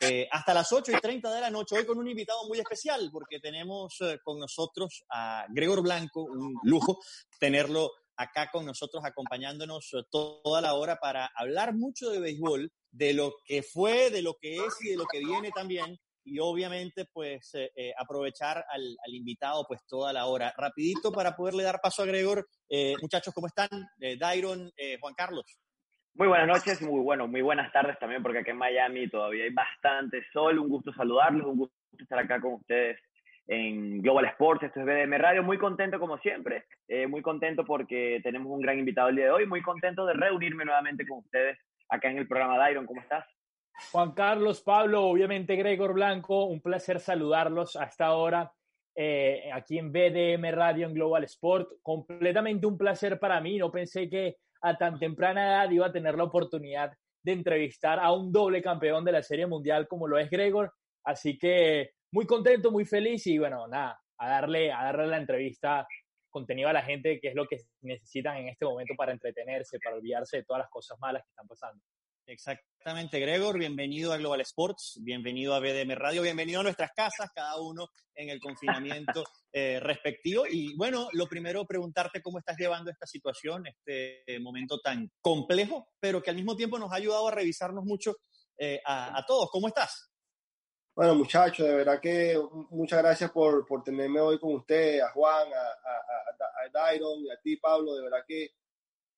eh, hasta las 8 y 30 de la noche, hoy con un invitado muy especial, porque tenemos eh, con nosotros a Gregor Blanco, un lujo tenerlo acá con nosotros acompañándonos eh, toda la hora para hablar mucho de béisbol, de lo que fue, de lo que es y de lo que viene también. Y obviamente, pues, aprovechar al, invitado, pues, toda la hora. Rapidito para poderle dar paso a Gregor. muchachos, ¿cómo están? Dairon, Juan Carlos. Muy buenas noches y muy, bueno, muy buenas tardes también, porque aquí en Miami todavía hay bastante sol. Un gusto saludarlos, un gusto estar acá con ustedes en Global Sports. Esto es BDM Radio. Muy contento, como siempre. Eh, muy contento porque tenemos un gran invitado el día de hoy. Muy contento de reunirme nuevamente con ustedes acá en el programa Dairon. ¿Cómo estás? Juan Carlos, Pablo, obviamente Gregor Blanco. Un placer saludarlos hasta ahora. Eh, aquí en BDM Radio en Global Sport. Completamente un placer para mí. No pensé que a tan temprana edad iba a tener la oportunidad de entrevistar a un doble campeón de la Serie Mundial como lo es Gregor. Así que muy contento, muy feliz y bueno, nada, a darle, a darle la entrevista contenido a la gente, que es lo que necesitan en este momento para entretenerse, para olvidarse de todas las cosas malas que están pasando. Exactamente, Gregor. Bienvenido a Global Sports, bienvenido a BDM Radio, bienvenido a nuestras casas, cada uno en el confinamiento eh, respectivo. Y bueno, lo primero, preguntarte cómo estás llevando esta situación, este momento tan complejo, pero que al mismo tiempo nos ha ayudado a revisarnos mucho eh, a, todos. ¿Cómo estás? Bueno, muchachos, de verdad que muchas gracias por, por tenerme hoy con usted, a Juan, a, a, a Dairon y a ti, Pablo. De verdad que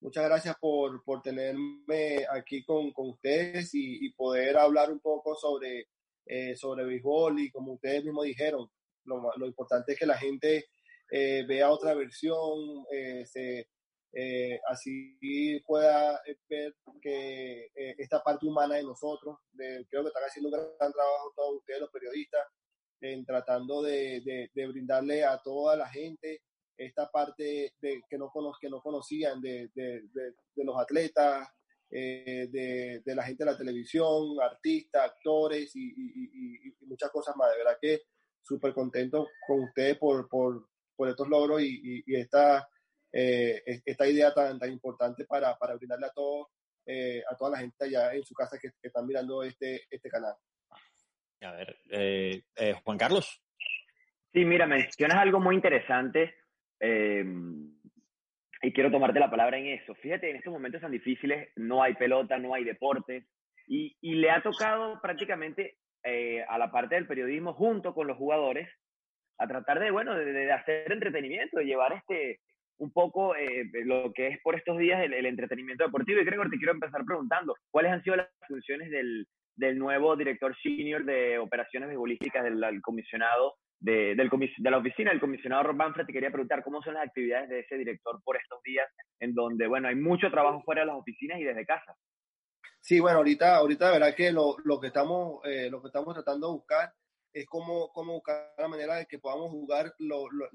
muchas gracias por, por tenerme aquí con, con ustedes y, y, poder hablar un poco sobre, eh, sobre béisbol. Y como ustedes mismos dijeron, lo, lo importante es que la gente eh, vea otra versión, eh, se, eh, así pueda ver que eh, esta parte humana de nosotros, creo que están haciendo un gran trabajo todos ustedes los periodistas, en tratando de, de brindarle a toda la gente esta parte de, que, no cono, que no conocían de, de, de los atletas, eh, de, la gente de la televisión, artistas, actores y, y, y, muchas cosas más. De verdad que súper contento con ustedes por, por, por estos logros y, esta, eh, esta idea tan, tan importante para, para brindarle a todos, eh, a toda la gente allá en su casa que, que están mirando este, este canal. A ver, eh, Juan Carlos. Sí, mira, mencionas algo muy interesante eh, y quiero tomarte la palabra en eso. Fíjate, en estos momentos tan difíciles no hay pelota, no hay deportes, y, y le ha tocado prácticamente eh, a la parte del periodismo junto con los jugadores a tratar de, bueno, de, de hacer entretenimiento, de llevar este un poco eh, lo que es por estos días el, el, entretenimiento deportivo. Y Gregor, te quiero empezar preguntando, ¿cuáles han sido las funciones del, del nuevo director senior de operaciones futbolísticas del, del comisionado de, del de la oficina del comisionado Rob Manfred, te quería preguntar cómo son las actividades de ese director por estos días, en donde, bueno, hay mucho trabajo fuera de las oficinas y desde casa. Sí, bueno, ahorita, ahorita de verdad que lo, lo que estamos, eh, lo que estamos tratando de buscar es cómo, cómo buscar la manera de que podamos jugar lo, lo,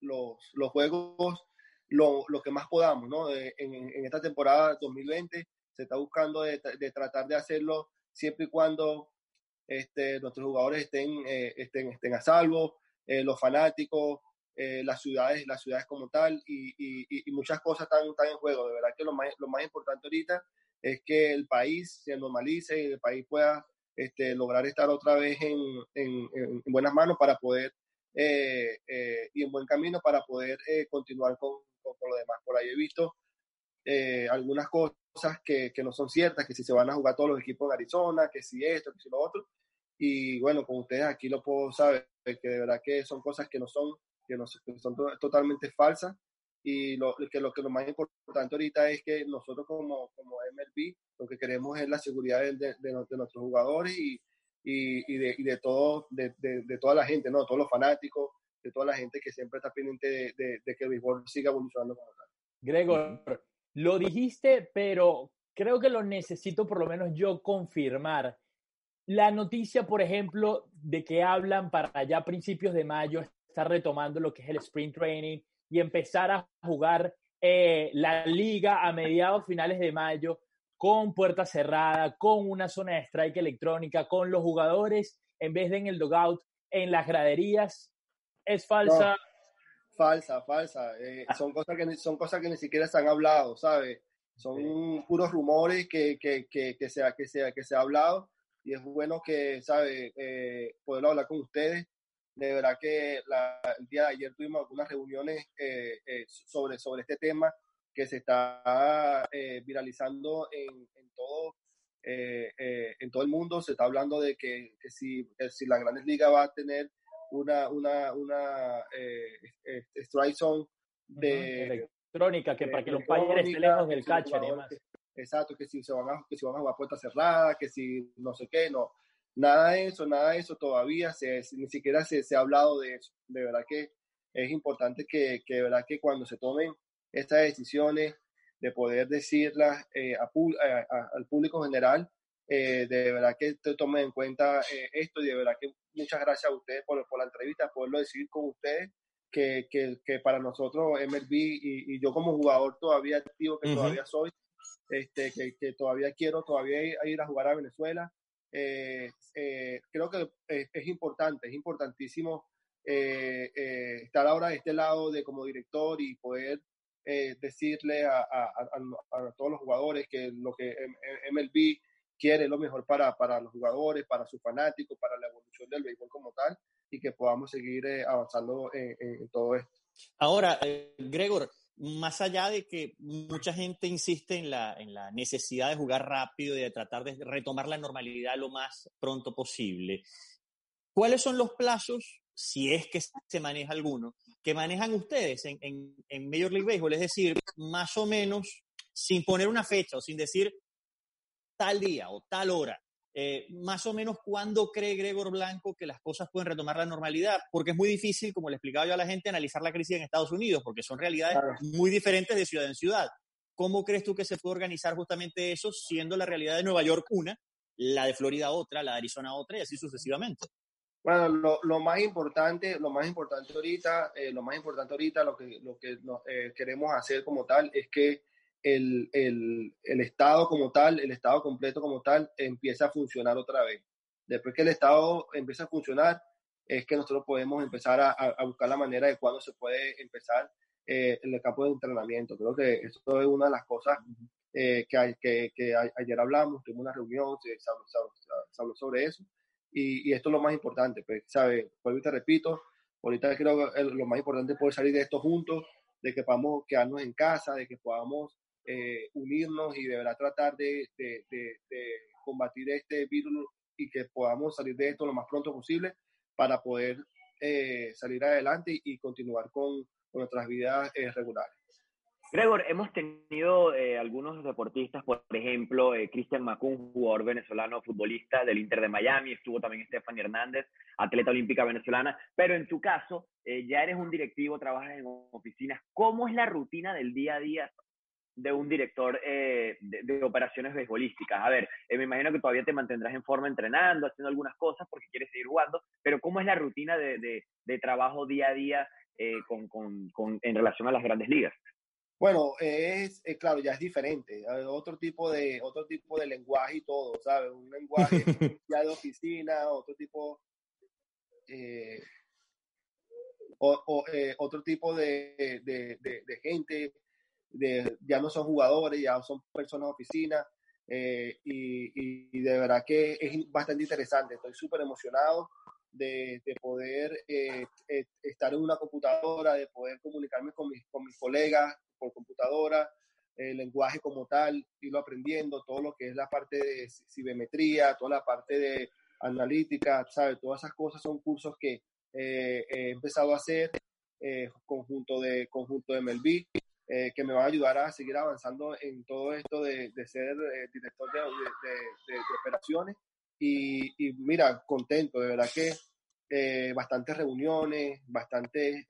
los, los juegos lo, que más podamos, ¿no? En, en, esta temporada 2020 se está buscando de, de tratar de hacerlo siempre y cuando este, nuestros jugadores estén, eh, estén, estén a salvo, eh, los fanáticos, eh, las ciudades, las ciudades como tal y, y, muchas cosas están, están en juego. De verdad que lo más, lo más importante ahorita es que el país se normalice y el país pueda este, lograr estar otra vez en, en, en buenas manos para poder y en buen camino para poder continuar con, con, con, lo demás. Por ahí he visto algunas cosas que, que, no son ciertas, que si se van a jugar todos los equipos en Arizona, que si esto, que si lo otro. Y bueno, con ustedes aquí lo puedo saber, que de verdad que son cosas que no son, que, no, que son to totalmente falsas. Y lo que, lo que lo más importante ahorita es que nosotros como, como MLB lo que queremos es la seguridad de, de, de, nuestros jugadores y, y, y, de, y de, todo, de, de, toda la gente, ¿no? Todos los fanáticos, de toda la gente que siempre está pendiente de que el béisbol siga evolucionando como tal. Gregor, lo dijiste, pero creo que lo necesito por lo menos yo confirmar. La noticia, por ejemplo, de que hablan para ya principios de mayo, está retomando lo que es el sprint training y empezar a jugar eh, la liga a mediados finales de mayo con puerta cerrada, con una zona de strike electrónica, con los jugadores en vez de en el dugout, en las graderías. ¿Es falsa? No, falsa, falsa. Eh, son, cosas que, son cosas que ni siquiera se han hablado, ¿sabes? Son sí. puros rumores que, que, que, que, se, que, se, que se ha hablado y es bueno que, ¿sabe? Eh, poder hablar con ustedes. De verdad que el día de ayer tuvimos algunas reuniones eh, eh, sobre, sobre este tema que se está viralizando en, en todo, en todo el mundo. Se está hablando de que, que si, si la Grandes Ligas va a tener una, una, una strike zone de... Electrónica, que para que los padres estén lejos del catcher y demás exacto, que si se van a, que si van a jugar puerta cerrada, que si no sé qué, no. Nada de eso, nada de eso todavía, se, ni siquiera se, se, ha hablado de eso. De verdad que es importante que, que de verdad que cuando se tomen estas decisiones, de poder decirlas eh, al público general, eh, de verdad que te tomen en cuenta eh, esto y de verdad que muchas gracias a ustedes por, por la entrevista, poderlo decir con ustedes, que, que, que para nosotros MLB y, y, yo como jugador todavía activo que todavía soy, este, que, todavía quiero todavía ir a jugar a Venezuela. Eh, eh, creo que es, importante, es importantísimo eh, estar ahora de este lado de como director y poder decirle a, todos los jugadores que lo que MLB quiere es lo mejor para, para los jugadores, para sus fanáticos, para la evolución del béisbol como tal y que podamos seguir avanzando en, todo esto. Ahora, Gregor, más allá de que mucha gente insiste en la, en la necesidad de jugar rápido y de tratar de retomar la normalidad lo más pronto posible, ¿cuáles son los plazos, si es que se maneja alguno, que manejan ustedes en, en, en Major League Baseball? Es decir, más o menos, sin poner una fecha o sin decir tal día o tal hora, eh, más o menos cuándo cree Gregor Blanco que las cosas pueden retomar la normalidad, porque es muy difícil, como le explicaba yo a la gente, analizar la crisis en Estados Unidos, porque son realidades muy diferentes de ciudad en ciudad. ¿Cómo crees tú que se puede organizar justamente eso, siendo la realidad de Nueva York una, la de Florida otra, la de Arizona otra y así sucesivamente? Bueno, lo, lo más importante, lo más importante ahorita, eh, lo más importante ahorita, lo que, lo que eh, queremos hacer como tal es que el, el, el, Estado como tal, el Estado completo como tal, empieza a funcionar otra vez. Después que el Estado empieza a funcionar, es que nosotros podemos empezar a, a buscar la manera de cuándo se puede empezar eh, en el campo de entrenamiento. Creo que esto es una de las cosas eh, que, que, que, ayer hablamos, tuvimos una reunión, se, habló, sobre eso, y, y, esto es lo más importante, pues, ¿sabe? Pues te repito, ahorita creo que lo más importante es poder salir de esto juntos, de que podamos quedarnos en casa, de que podamos eh, unirnos y de verdad tratar de, de, de, combatir este virus y que podamos salir de esto lo más pronto posible para poder eh, salir adelante y, continuar con, con, nuestras vidas eh, regulares. Gregor, hemos tenido algunos deportistas, por ejemplo, Cristian Macún, jugador venezolano, futbolista del Inter de Miami, estuvo también Stephanie Hernández, atleta olímpica venezolana, pero en tu caso, ya eres un directivo, trabajas en oficinas. ¿Cómo es la rutina del día a día de un director eh, de, operaciones beisbolísticas. A ver, eh, me imagino que todavía te mantendrás en forma entrenando, haciendo algunas cosas porque quieres seguir jugando, pero ¿cómo es la rutina de, de, trabajo día a día eh, con, con, con, en relación a las grandes ligas? Bueno, es claro, ya es diferente, otro tipo de otro tipo de lenguaje y todo, ¿sabes? Un lenguaje ya de oficina, otro tipo o, otro tipo de, de, de ya no son jugadores, ya son personas de oficina. Eh, y, y, de verdad que es bastante interesante. Estoy súper emocionado de, de poder eh, eh, estar en una computadora, de poder comunicarme con mis, con mis colegas por computadora, el lenguaje como tal, irlo aprendiendo, todo lo que es la parte de cibemetría, toda la parte de analítica, ¿sabes? Todas esas cosas son cursos que he empezado a hacer conjunto de conjunto de MLB eh, que me va a ayudar a seguir avanzando en todo esto de, de ser eh, director de, de, operaciones. Y, y, mira, contento, de verdad que eh, bastantes reuniones, bastantes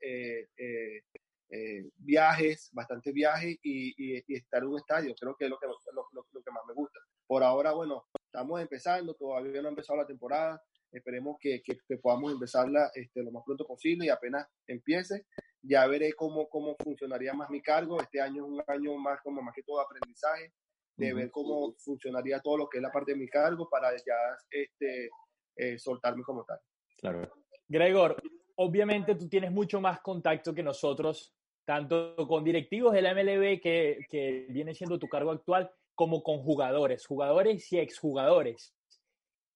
viajes, bastantes viajes y, y, estar en un estadio, creo que es lo que, lo, lo, que más me gusta. Por ahora, bueno, estamos empezando, todavía no ha empezado la temporada, esperemos que, que, que podamos empezarla este, lo más pronto posible y apenas empiece, ya veré cómo, cómo funcionaría más mi cargo. Este año es un año más como más que todo aprendizaje, de ver cómo funcionaría todo lo que es la parte de mi cargo para ya este, eh, soltarme como tal. Claro. Gregor, obviamente tú tienes mucho más contacto que nosotros, tanto con directivos de la MLB, que, que viene siendo tu cargo actual, como con jugadores, jugadores y exjugadores.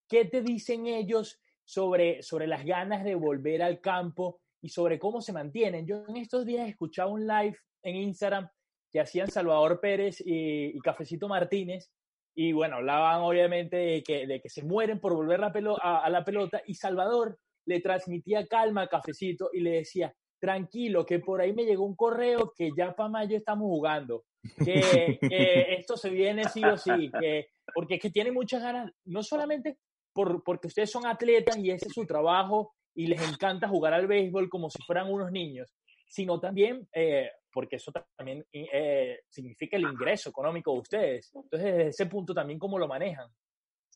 ¿qué te dicen ellos sobre, sobre las ganas de volver al campo y sobre cómo se mantienen? Yo en estos días escuchaba un live en Instagram que hacían Salvador Pérez y, Cafecito Martínez y bueno, hablaban obviamente de que, de que se mueren por volver la a, a, la pelota y Salvador le transmitía calma a Cafecito y le decía, tranquilo, que por ahí me llegó un correo que ya para mayo estamos jugando, que, esto se viene sí o sí, que, porque es que tiene muchas ganas, no solamente por, porque ustedes son atletas y ese es su trabajo y les encanta jugar al béisbol como si fueran unos niños, sino también eh, porque eso también eh, significa el ingreso económico de ustedes. Entonces, desde ese punto también, ¿cómo lo manejan?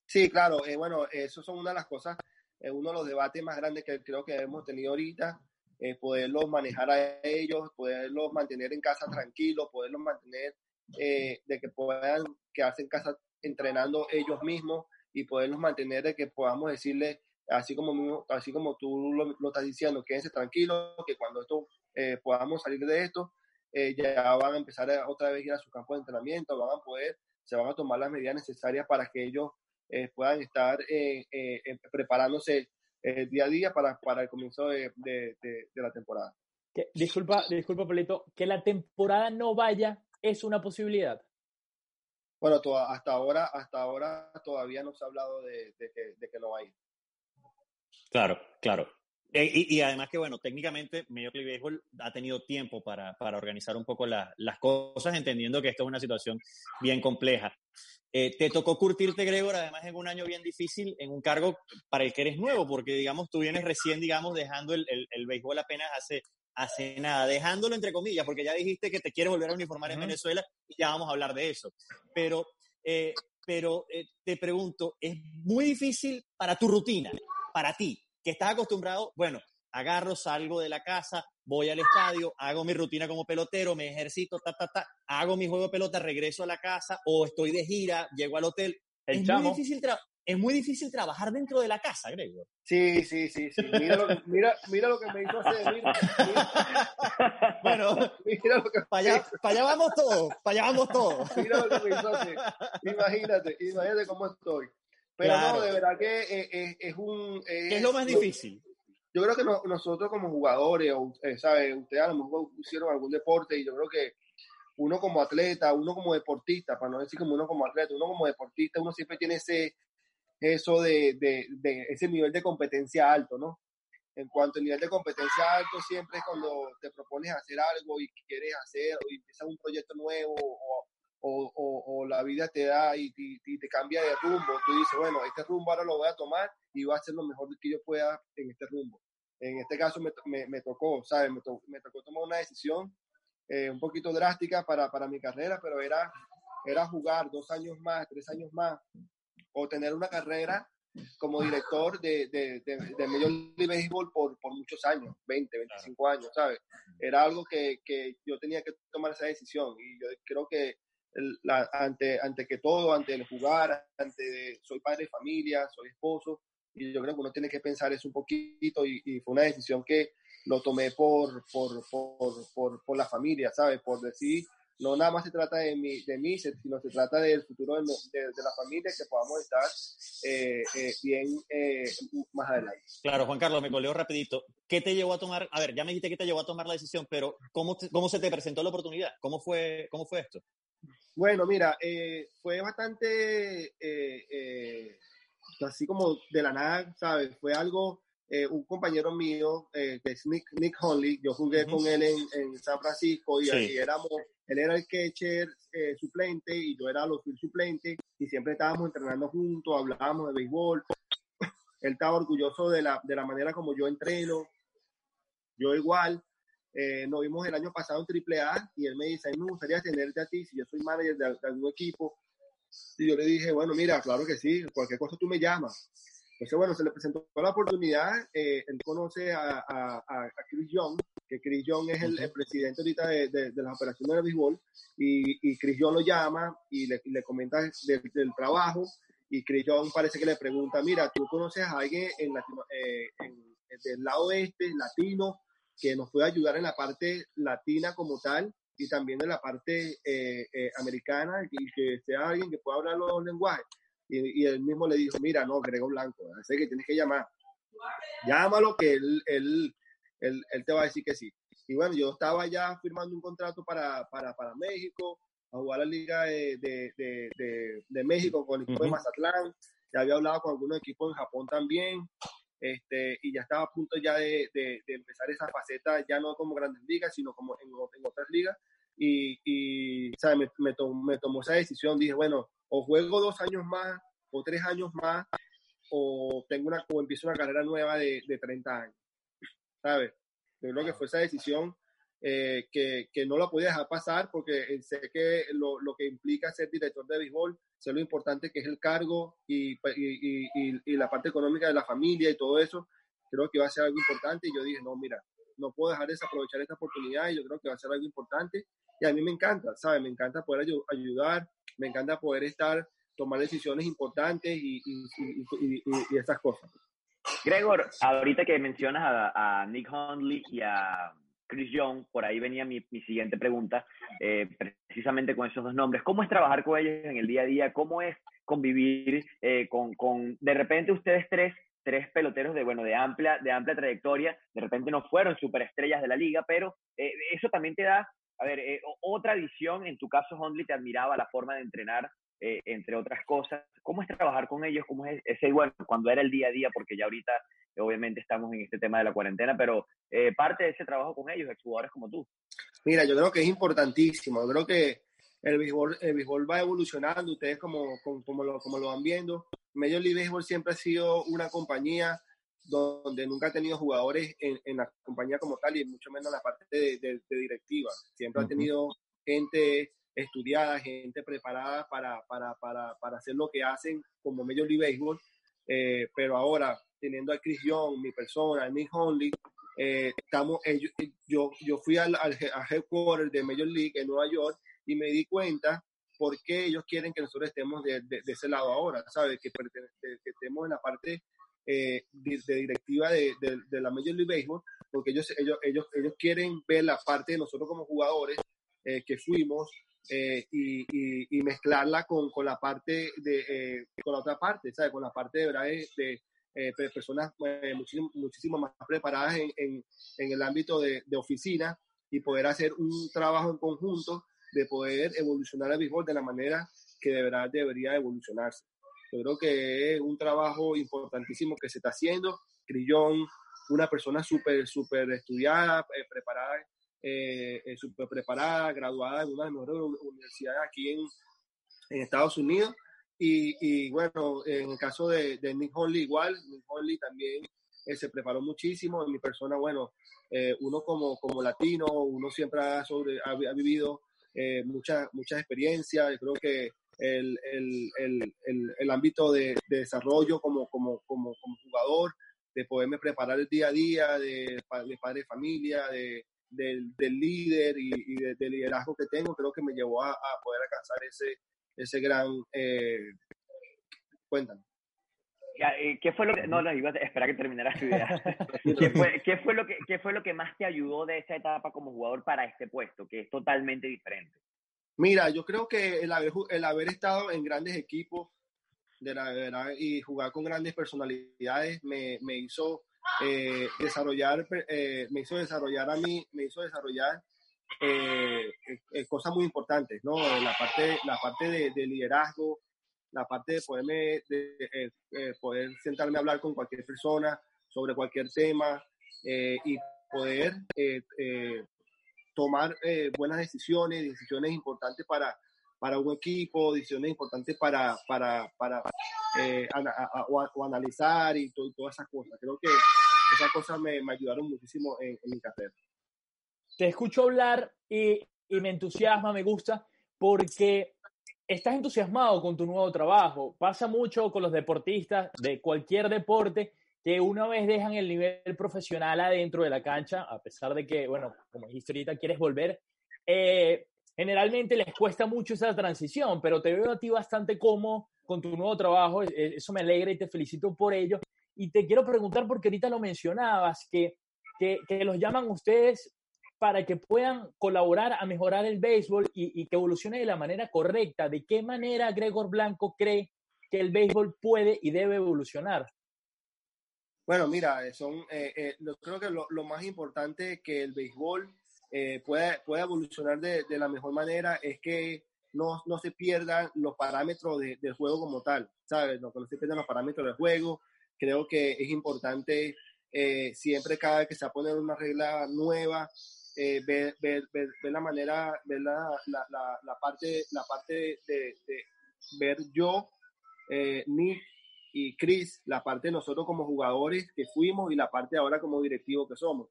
Sí, claro, eh, bueno, eso son una de las cosas, uno de los debates más grandes que creo que hemos tenido ahorita, eh, poderlos manejar a ellos, poderlos mantener en casa tranquilos, poderlos mantener eh, de que puedan quedarse en casa entrenando ellos mismos y poderlos mantener de que podamos decirles, así como, así como tú lo, estás diciendo, quédense tranquilos, que cuando esto eh, podamos salir de esto, ya van a empezar otra vez a ir a su campo de entrenamiento, van a poder, se van a tomar las medidas necesarias para que ellos puedan estar preparándose eh, día a día para, para el comienzo de, de, de, la temporada. disculpa, disculpa, Polito, que la temporada no vaya es una posibilidad. Bueno, hasta ahora, hasta ahora todavía no se ha hablado de, que, de que no vaya. Claro, claro. Eh, y, y, además que, bueno, técnicamente Major League Baseball ha tenido tiempo para, para organizar un poco las cosas, entendiendo que esto es una situación bien compleja. Eh, te tocó curtirte, Gregor, además en un año bien difícil, en un cargo para el que eres nuevo, porque, digamos, tú vienes recién, digamos, dejando el, el, el béisbol apenas hace, hace nada, dejándolo entre comillas, porque ya dijiste que te quieres volver a uniformar en Venezuela y ya vamos a hablar de eso. Pero, eh, pero te pregunto, ¿es muy difícil para tu rutina, para ti, que estás acostumbrado, bueno, agarro, salgo de la casa, voy al estadio, hago mi rutina como pelotero, me ejercito, ta, ta, ta, hago mi juego de pelota, regreso a la casa o estoy de gira, llego al hotel. es, muy difícil es muy difícil trabajar dentro de la casa, Gregor. Sí, sí, sí, sí. Mira lo que, mira, mira lo que me hizo hacer. Mira, bueno, mira lo que para allá, para allá vamos todos, para allá vamos todos. Mira lo que me hizo hacer. Imagínate, imagínate cómo estoy. Pero no, de verdad que es, es, es un... ¿Qué es lo más difícil? yo creo que nosotros como jugadores, o, eh, ¿sabe? Ustedes a lo mejor hicieron algún deporte y yo creo que uno como atleta, uno como deportista, para no decir como uno como atleta, uno como deportista, uno siempre tiene ese, eso de, de, de ese nivel de competencia alto, ¿no? En cuanto al nivel de competencia alto, siempre es cuando te propones hacer algo y quieres hacer, o empiezas un proyecto nuevo, o, o, o, la vida te da y, te cambia de rumbo. Tú dices, bueno, este rumbo ahora lo voy a tomar y voy a hacer lo mejor que yo pueda en este rumbo. En este caso me, me, me tocó, ¿sabes? Me, me, tocó tomar una decisión eh, un poquito drástica para, para mi carrera, pero era, era jugar dos años más, tres años más, o tener una carrera como director de, de, de, de Major League Baseball por, por muchos años, 20, 25 años, ¿sabes? Era algo que, que yo tenía que tomar esa decisión y yo creo que la, ante, ante que todo, ante el jugar, ante soy padre de familia, soy esposo, y yo creo que uno tiene que pensar eso un poquito y, fue una decisión que lo tomé por, por, por, por, por la familia, ¿sabes? Por decir, no nada más se trata de mí, de mí sino se trata del futuro de, de, la familia, que podamos estar eh, eh, bien eh, más adelante. Claro, Juan Carlos, me coleo rapidito. ¿Qué te llevó a tomar, a ver, ya me dijiste que te llevó a tomar la decisión, pero ¿cómo, cómo se te presentó la oportunidad? ¿Cómo fue, cómo fue esto? Bueno, mira, eh, fue bastante eh, eh, así como de la nada, ¿sabes? Fue algo, un compañero mío, que es Nick, Nick Honley, yo jugué con él en, en, San Francisco y, ahí éramos, él era el catcher suplente y yo era los suplente y siempre estábamos entrenando juntos, hablábamos de béisbol. Él estaba orgulloso de la, de la manera como yo entreno, yo igual. Eh, nos vimos el año pasado en AAA y él me dice, a mí me gustaría tenerte a ti si yo soy manager de, algún equipo. Y yo le dije, bueno, mira, claro que sí, cualquier cosa tú me llamas. Entonces, bueno, se le presentó la oportunidad. Eh, él conoce a, a, Chris Young, que Chris Young es el, presidente ahorita de, de, las operaciones de béisbol, y, y Chris Young lo llama y le, le comenta del trabajo. Y Chris Young parece que le pregunta, mira, tú conoces a alguien en, Latino, eh, en, del lado este, latino, que nos pueda ayudar en la parte latina como tal y también en la parte eh, eh, americana y que sea alguien que pueda hablar los lenguajes. y, él mismo le dijo, mira, no, Gregor Blanco, sé que tienes que llamar. Llámalo que él, él, él, él, te va a decir que sí. Y bueno, yo estaba ya firmando un contrato para, para, para México, a jugar la Liga de, de, de, de México con el equipo de Mazatlán. Ya había hablado con algunos equipos en Japón también. Este, y ya estaba a punto ya de, de, empezar esa faceta, ya no como grandes ligas, sino como en, en otras ligas. Y, y Me, me, me, tomó esa decisión, dije, bueno, o juego dos años más o tres años más, o, tengo una, o empiezo una carrera nueva de, de 30 años, ¿sabes? Yo creo que fue esa decisión eh, que, que, no la podía dejar pasar porque eh, sé que lo, lo, que implica ser director de béisbol, sé lo importante que es el cargo y, y, y, y, la parte económica de la familia y todo eso, creo que va a ser algo importante y yo dije, no, mira, no puedo dejar de desaprovechar esta oportunidad y yo creo que va a ser algo importante y a mí me encanta, ¿sabes? Me encanta poder ayudar, me encanta poder estar, tomar decisiones importantes y, y, estas cosas. Gregor, ahorita que mencionas a, a Nick Hundley y a Chris Young, por ahí venía mi, siguiente pregunta, eh, precisamente con esos dos nombres. ¿Cómo es trabajar con ellos en el día a día? ¿Cómo es convivir eh, con, con, de repente ustedes tres, tres peloteros de, bueno, de amplia, de amplia trayectoria, de repente no fueron superestrellas de la liga, pero eh, eso también te da, a ver, otra visión, en tu caso Hundley te admiraba la forma de entrenar, entre otras cosas. ¿Cómo es trabajar con ellos? ¿Cómo es ese, bueno, cuando era el día a día? Porque ya ahorita obviamente estamos en este tema de la cuarentena, pero eh, parte de ese trabajo con ellos, jugadores como tú. Mira, yo creo que es importantísimo, yo creo que el béisbol, el béisbol va evolucionando, ustedes como, como, lo, como lo van viendo. Major League Baseball siempre ha sido una compañía donde nunca ha tenido jugadores en, en, la compañía como tal y mucho menos en la parte de, directiva. Siempre ha tenido gente estudiada, gente preparada para, para, para, para, hacer lo que hacen como Major League Baseball. Eh, pero ahora teniendo a Chris Young, mi persona, Nick Honley, eh, estamos, yo, yo fui al, al, headquarter de Major League en Nueva York y me di cuenta por qué ellos quieren que nosotros estemos de, de, ese lado ahora, ¿sabes? Que, que estemos en la parte eh, de, directiva de, de, la Major League Baseball, porque ellos, ellos, ellos, ellos quieren ver la parte de nosotros como jugadores eh, que fuimos y, y, y, mezclarla con, con la parte de, con la otra parte, ¿sabes? Con la parte de, verdad de, eh, personas eh, muchísimo, más preparadas en, en, en el ámbito de, de, oficina y poder hacer un trabajo en conjunto de poder evolucionar el béisbol de la manera que de verdad debería evolucionarse. Yo creo que es un trabajo importantísimo que se está haciendo. Crillón, una persona súper, súper estudiada, eh, preparada, eh, súper preparada, graduada en una de las mejores universidades aquí en, en Estados Unidos y, y, bueno, en el caso de, de, Nick Holly igual, Nick Holly también eh, se preparó muchísimo. En mi persona, bueno, eh, uno como, como latino, uno siempre ha, sobre, ha, vivido eh, muchas mucha experiencias. Creo que el, el, el, el ámbito de, de, desarrollo como, como, como, como, jugador, de poderme preparar el día a día, de, de padre de familia, de, del, del líder y, y del liderazgo que tengo, creo que me llevó a, a poder alcanzar ese, ese gran... Eh, cuéntanos. Eh, ¿Qué fue lo que.? No, no, iba a esperar que terminara tu idea. ¿Qué, fue, ¿qué, fue lo que, ¿Qué fue lo que más te ayudó de esa etapa como jugador para este puesto, que es totalmente diferente? Mira, yo creo que el haber, el haber estado en grandes equipos de la verdad y jugar con grandes personalidades me, me hizo eh, desarrollar, eh, me hizo desarrollar a mí, me hizo desarrollar eh, eh, cosas muy importantes, ¿no? La parte, la parte de, liderazgo, la parte de poderme, de, eh, poder sentarme a hablar con cualquier persona sobre cualquier tema y poder tomar buenas decisiones, decisiones importantes para, para un equipo, decisiones importantes para, para, para o, analizar y, todas esas cosas. Creo que esas cosas me, me ayudaron muchísimo en, en mi carrera te escucho hablar y, me entusiasma, me gusta, porque estás entusiasmado con tu nuevo trabajo. Pasa mucho con los deportistas de cualquier deporte que una vez dejan el nivel profesional adentro de la cancha, a pesar de que, bueno, como dijiste ahorita, quieres volver, eh, generalmente les cuesta mucho esa transición, pero te veo a ti bastante cómodo con tu nuevo trabajo, e, eso me alegra y te felicito por ello. Y te quiero preguntar, porque ahorita lo mencionabas, que, que, los llaman ustedes para que puedan colaborar a mejorar el béisbol y, que evolucione de la manera correcta. ¿De qué manera Gregor Blanco cree que el béisbol puede y debe evolucionar? Bueno, mira, son, eh, eh, creo que lo, más importante que el béisbol eh, pueda, pueda evolucionar de, de, la mejor manera es que no, no se pierdan los parámetros de, del juego como tal, ¿sabes? No, no se pierdan los parámetros del juego. Creo que es importante eh, siempre cada vez que se va a una regla nueva, eh, ver, ver, ver, la manera, ver la, la, la, parte, la parte de, de, de ver yo, eh, Nick y Chris, la parte de nosotros como jugadores que fuimos y la parte ahora como directivo que somos.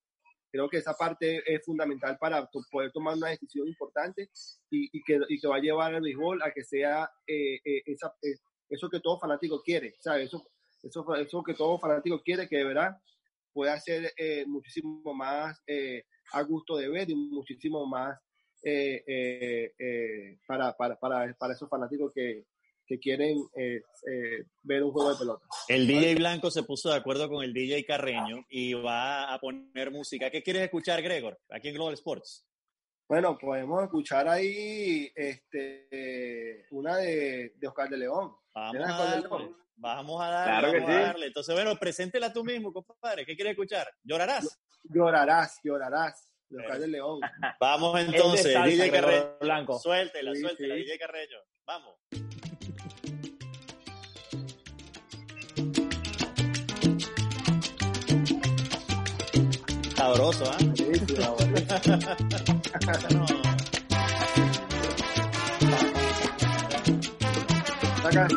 Creo que esa parte es fundamental para poder tomar una decisión importante y, que, y que va a llevar al béisbol a que sea eh, eh, eh, eso que todo fanático quiere, ¿sabes? Eso, eso, eso que todo fanático quiere, que de verdad pueda ser muchísimo más a gusto de ver y muchísimo más para, para, para, para esos fanáticos que, que quieren eh, eh, ver un juego de pelota. El DJ Blanco se puso de acuerdo con el DJ Carreño y va a poner música. ¿Qué quieres escuchar, Gregor, aquí en Global Sports? Bueno, podemos escuchar ahí este, una de, de Oscar de León. Vamos a, darle, vamos a darle. Claro vamos que a sí. darle. Entonces, bueno, preséntela tú mismo, compadre. ¿Qué quieres escuchar? ¿Llorarás? Llorarás, llorarás. De Oscar de León. Vamos entonces, DJ Carreño. Blanco. Suéltela, Sí, suéltela, sí. DJ Carreño. Vamos. Sabroso, ¿ah? Buenísima, buenísima. No. Saca,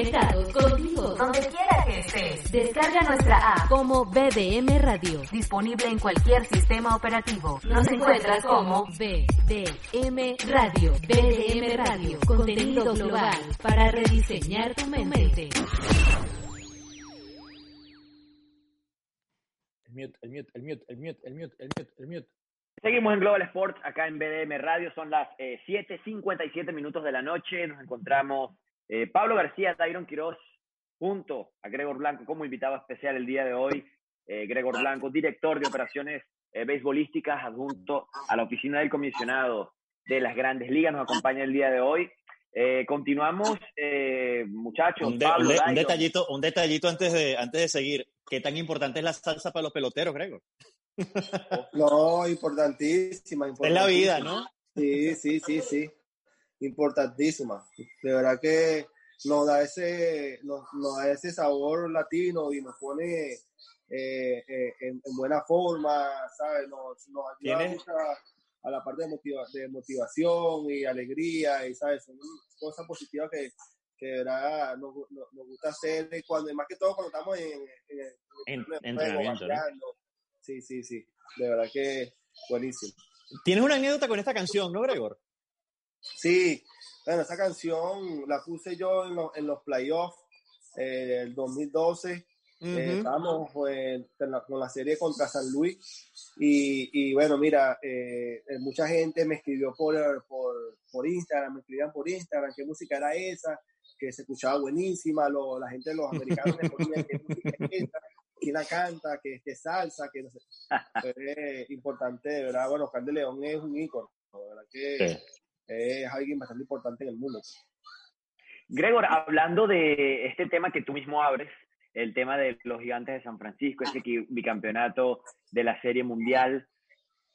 conectados contigo donde quiera que estés. Descarga nuestra app como BDM Radio, disponible en cualquier sistema operativo. Nos encuentras como BDM Radio, BDM Radio, contenido global para rediseñar tu mente. El mute, el mute, el mute, el mute, el mute, el mute, el mute. Seguimos en Global Sports, acá en BDM Radio, son las eh, 7.57 minutos de la noche, nos encontramos eh, Pablo García, Tyron Quiroz, junto a Gregor Blanco como invitado especial el día de hoy. Eh, Gregor Blanco, director de operaciones eh, beisbolísticas, adjunto a la oficina del comisionado de las grandes ligas, nos acompaña el día de hoy. Eh, continuamos, eh, muchachos. Un, de- Pablo, un de- un Tyron. detallito, un detallito antes de, antes de seguir. ¿Qué tan importante es la salsa para los peloteros, Gregor? No, importantísima, importantísima. Es la vida, ¿no? Sí, sí, sí, sí. Importantísima. De verdad que nos da ese, nos, nos da ese sabor latino y nos pone eh, eh, en, en buena forma, ¿sabes? Nos, nos ayuda ¿Tienes- mucho a, a la parte de, motiva- de motivación y alegría y, ¿sabes? Son cosas positivas que, que de verdad nos, nos, nos gusta hacer y cuando, más que todo cuando estamos en, en, en- En- entrenamiento, ¿no? Sí, sí, sí. De verdad que buenísimo. Tienes una anécdota con esta canción, ¿no, Gregor? Sí, bueno, esa canción la puse yo en, los- en los playoffs eh, del 2012. Eh, Ujú. estábamos pues, en la- con la serie contra San Luis y, y bueno, mira, eh, eh, mucha gente me escribió por, por, por Instagram, me escribían por Instagram qué música era esa, que se escuchaba buenísima, lo- la gente, los americanos me ponían qué música es esa, quién la canta, que es salsa, que no sé. Es importante, de verdad, bueno, Oscar de León es un ícono, de verdad que Sí. Es alguien bastante importante en el mundo. Gregor, hablando de este tema que tú mismo abres, el tema de los gigantes de San Francisco, ese qui- bicampeonato de la Serie Mundial.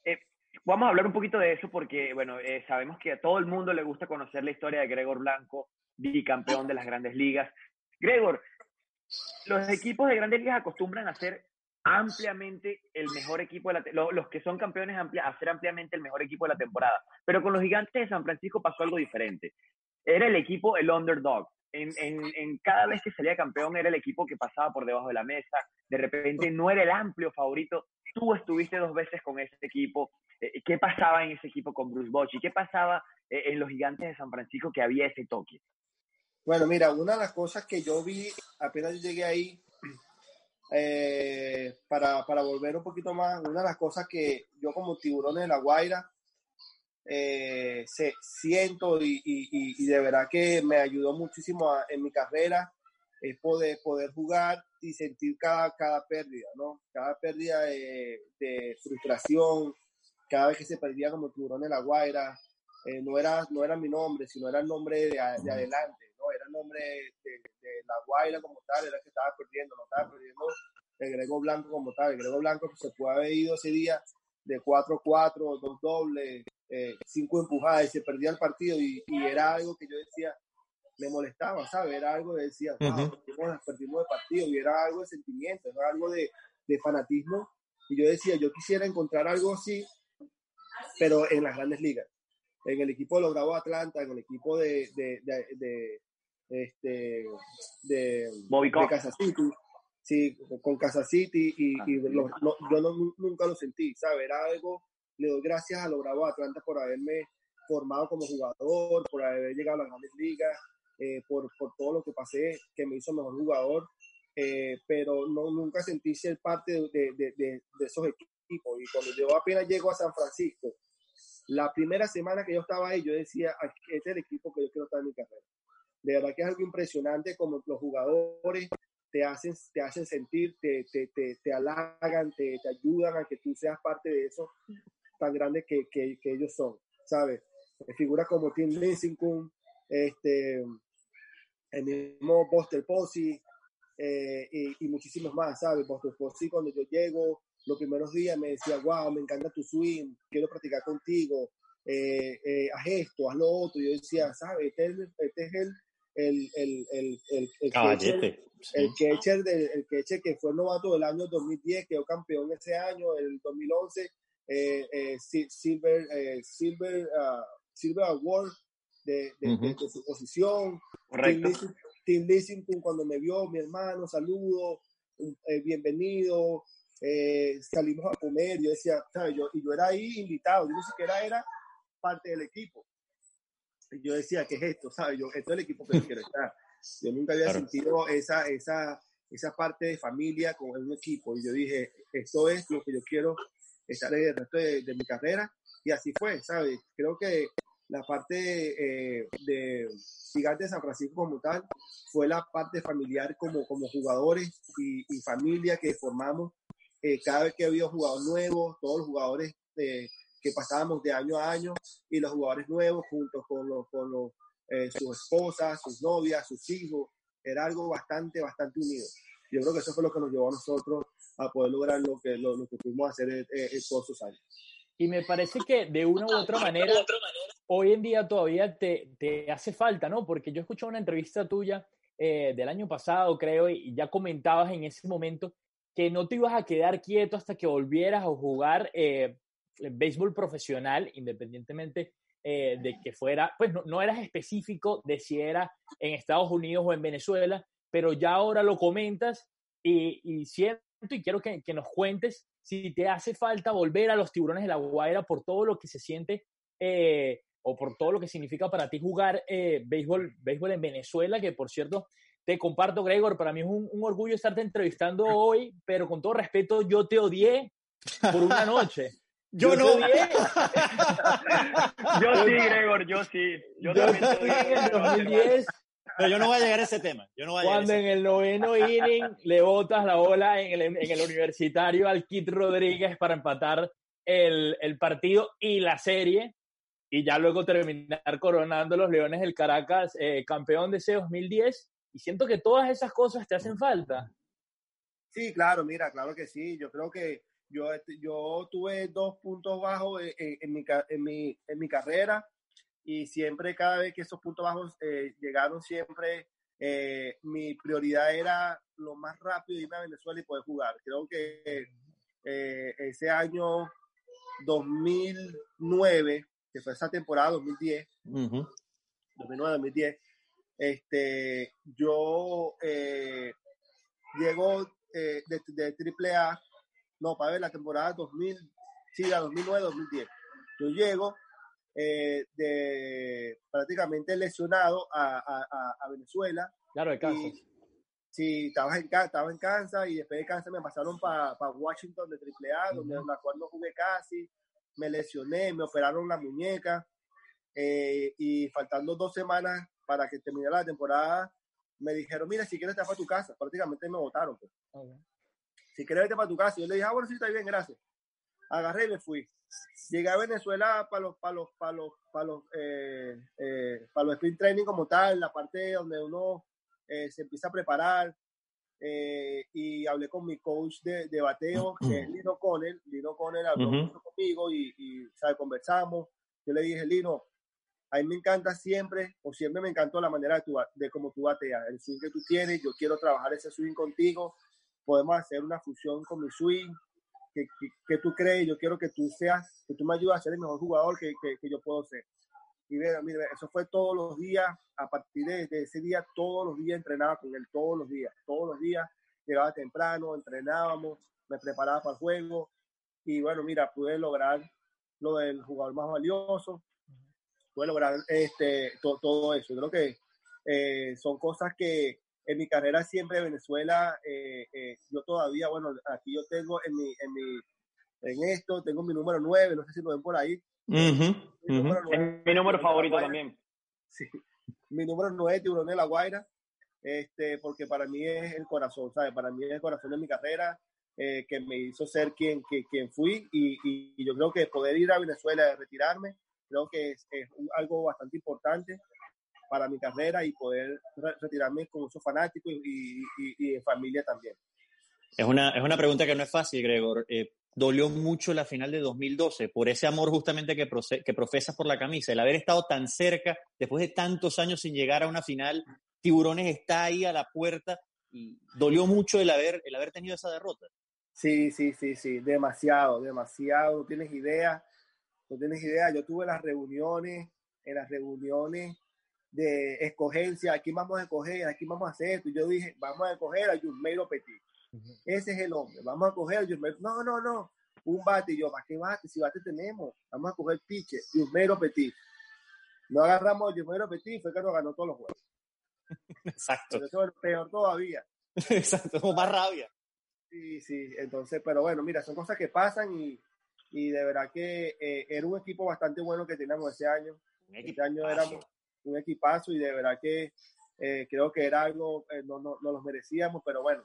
eh, vamos a hablar un poquito de eso porque, bueno, eh, sabemos que a todo el mundo le gusta conocer la historia de Gregor Blanco, bicampeón de las grandes ligas. Gregor, los equipos de grandes ligas acostumbran a ser ampliamente el mejor equipo de la lo- los que son campeones amplia, a ser ampliamente el mejor equipo de la temporada. Pero con los gigantes de San Francisco pasó algo diferente era el equipo el underdog. En, cada vez que salía campeón era el equipo que pasaba por debajo de la mesa. De repente no era el amplio favorito. Tú estuviste dos veces con ese equipo. Eh, ¿Qué pasaba en ese equipo con Bruce Bochy? ¿Qué pasaba eh, en los gigantes de San Francisco que había ese toque? Bueno, mira, una de las cosas que yo vi apenas yo llegué ahí, eh, para, para volver un poquito más, una de las cosas que yo como tiburón de la Guaira eh, se, siento y, y- y- de verdad que me ayudó muchísimo a- en mi carrera es poder, poder jugar y sentir cada, cada pérdida, ¿no? Cada pérdida de, de frustración, cada vez que se perdía como tiburón de la Guaira, eh, no, era, no era mi nombre, sino era el nombre de adelante, ¿no? Era el nombre de, de la Guaira como tal, era el que estaba perdiendo, no estaba perdiendo el Grego Blanco como tal. El Grego Blanco se puede haber ido ese día de 4-4, dos dobles, eh, cinco empujadas y se perdía el partido y, y era algo que yo decía, me molestaba, ¿sabes? Era algo que decía, wow, perdimos, perdimos el partido y era algo de sentimiento, era algo de, de fanatismo y yo decía, yo quisiera encontrar algo así, pero en las grandes ligas, en el equipo de los Bravos Atlanta, en el equipo de, de, de, de, este, de, Bobby de. Kansas City, sí, con Kansas City y, y Ah, los- yo no- nunca lo sentí, ¿sabes? Era algo, le doy gracias a los Bravos Atlanta por haberme formado como jugador, por haber llegado a las grandes ligas, eh, por, por todo lo que pasé, que me hizo mejor jugador, eh, pero no, nunca sentí ser parte de, de, de- de- esos equipos. Y cuando yo apenas llego a San Francisco, la primera semana que yo estaba ahí, yo decía, "Ah, este es el equipo que yo quiero estar en mi carrera. De verdad que es algo impresionante como los jugadores te hacen, te hacen sentir, te, te, te, te halagan, te, te ayudan a que tú seas parte de eso tan grande que, que, que ellos son, ¿sabes? Figuras como Tim Lincecum, este, el mismo Buster Posey eh, y, y muchísimos más, ¿sabes? Buster Posey cuando yo llego, los primeros días me decía, wow, me encanta tu swing, quiero practicar contigo, eh, eh, haz esto, haz lo otro. Yo decía, ¿sabes? Este es este es el, el, el, el, el, el catcher- Caballete. el Sí. catcher, el catcher que fue novato del año 2010, quedó campeón ese año, el 2011, eh, eh, Si- Silver, eh, Silver, ah, Silver Award, de, de, de- de su posición. Correcto. Tim Lissington, cuando me vio, mi hermano, saludo, eh, bienvenido, eh, salimos a comer, yo decía, ¿sabes? Yo, y yo era ahí invitado, yo ni siquiera era parte del equipo. Yo decía, ¿qué es esto? ¿Sabes? Yo, esto es el equipo que yo quiero estar. Yo nunca había Claro. sentido esa, esa, esa parte de familia con un equipo. Y yo dije, esto es lo que yo quiero estar en el resto de, de mi carrera. Y así fue, ¿sabes? Creo que la parte eh, de Gigante de San Francisco como tal fue la parte familiar como, como jugadores y, y familia que formamos eh, cada vez que había jugadores nuevos, todos los jugadores eh, que pasábamos de año a año y los jugadores nuevos juntos con, los, con los, eh, sus esposas, sus novias, sus hijos, era algo bastante, bastante unido. Yo creo que eso fue lo que nos llevó a nosotros a poder lograr lo que, lo, lo que pudimos hacer eh, eh, todos esos años. Y me parece que de una u otra manera, hoy en día todavía te, te hace falta, ¿no? Porque yo escuché una entrevista tuya eh, del año pasado, creo, y ya comentabas en ese momento que no te ibas a quedar quieto hasta que volvieras a jugar eh, béisbol profesional, independientemente eh, de que fuera, pues no, no eras específico de si era en Estados Unidos o en Venezuela, pero ya ahora lo comentas y, y siento y quiero que, que nos cuentes si te hace falta volver a los tiburones de la Guaira por todo lo que se siente eh, o por todo lo que significa para ti jugar eh, béisbol, béisbol en Venezuela, que por cierto, te comparto, Gregor, para mí es un, un orgullo estarte entrevistando hoy, pero con todo respeto, yo te odié por una noche. Yo te no. Yo sí, Gregor, yo sí. Yo, Yo también odié en el digo, 2010 Pero yo no voy a llegar a ese tema. Yo no voy a llegar a cuando ese en el noveno inning le botas la bola en el, en el universitario al Kit Rodríguez para empatar el, el partido y la serie y ya luego terminar coronando los Leones del Caracas eh, campeón de ese 2010 y siento que todas esas cosas te hacen falta. Sí, claro, mira, claro que sí. Yo creo que yo, este, yo tuve dos puntos bajos en, en- en mi, en, mi, en mi carrera y siempre, cada vez que esos puntos bajos eh, llegaron, siempre eh, mi prioridad era lo más rápido irme a Venezuela y poder jugar. Creo que eh, ese año 2009, que fue esa temporada 2010, Ujú. 2009-2010, este, yo eh, llego eh, de, de triple A, no, para ver la temporada 2000, sí, la 2009-2010. Yo llego eh, de prácticamente lesionado a, a- a- a Venezuela. Claro, de Kansas. Y, sí, estaba en, estaba en Kansas y después de Kansas me pasaron para Washington de triple A, donde en la cual no jugué casi, me lesioné, me operaron la muñeca eh, y faltando dos semanas para que terminara la temporada, me dijeron, mira, si quieres te vas para tu casa. Prácticamente me votaron. pues. Si quieres vete para tu casa. Yo le dije, ah, bueno, sí, está bien, gracias. Agarré y me fui. Llegué a Venezuela para los, para los, para los, para los, eh, eh, para los sprint training como tal, la parte donde uno eh, se empieza a preparar. eh, y hablé con mi coach de, de bateo, que es Lino Connell. Lino Connell habló Ujú. mucho conmigo y, y ¿sabe? conversamos. Yo le dije, Lino, a mí me encanta siempre, o siempre me encantó la manera de, tu, de cómo tú bateas, el swing que tú tienes, yo quiero trabajar ese swing contigo, podemos hacer una fusión con mi swing, que, que, tú crees, yo quiero que tú seas, que tú me ayudes a ser el mejor jugador que, que, yo puedo ser. Y mira, mira, eso fue todos los días, a partir de, ese día, todos los días entrenaba con él, todos los días, todos los días, llegaba temprano, entrenábamos, me preparaba para el juego, y bueno, mira, pude lograr lo del jugador más valioso, pude lograr este, to- todo eso. Creo que eh, son cosas que en mi carrera siempre en Venezuela, eh, eh, yo todavía, bueno, aquí yo tengo en mi, en mi, en esto, tengo mi número 9, no sé si lo ven por ahí. Mi número Es 9, mi número Tiburón de la favorito Guaira. también. Sí. Mi número 9, Tiburón de la Guaira, este, porque para mí es el corazón, ¿sabes? Para mí es el corazón de mi carrera, eh, que me hizo ser quien, que- quien fui y, y- y yo creo que poder ir a Venezuela y retirarme, creo que es, es un- algo bastante importante para mi carrera y poder re- retirarme con esos fanáticos y, y, y- y de familia también. Es una, es una pregunta que no es fácil, Gregor. Eh, dolió mucho la final de 2012 por ese amor justamente que, proce- que profesas por la camisa, el haber estado tan cerca después de tantos años sin llegar a una final. Tiburones está ahí a la puerta y dolió mucho el haber, el haber tenido esa derrota. Sí, sí, sí, sí, demasiado, demasiado, no tienes idea, no tienes idea. Yo tuve las reuniones, en las reuniones de escogencia, aquí vamos a escoger, aquí vamos a hacer esto. Y yo dije, vamos a escoger a Yusmeiro Petit. Ese es el hombre, vamos a coger a Yusmeiro. No, no, no, un bate. Y yo, ¿para qué bate? Si bate tenemos, vamos a coger piche, Yusmeiro Petit. No agarramos a Yusmeiro Petit, fue que nos ganó todos los juegos. Exacto. Pero eso es peor todavía. Exacto, como más rabia. Sí, sí, entonces, pero bueno, mira, son cosas que pasan y, y de verdad que eh, era un equipo bastante bueno que teníamos ese año. Este año éramos un equipazo y de verdad que eh, creo que era algo, eh, no, no, no los merecíamos, pero bueno,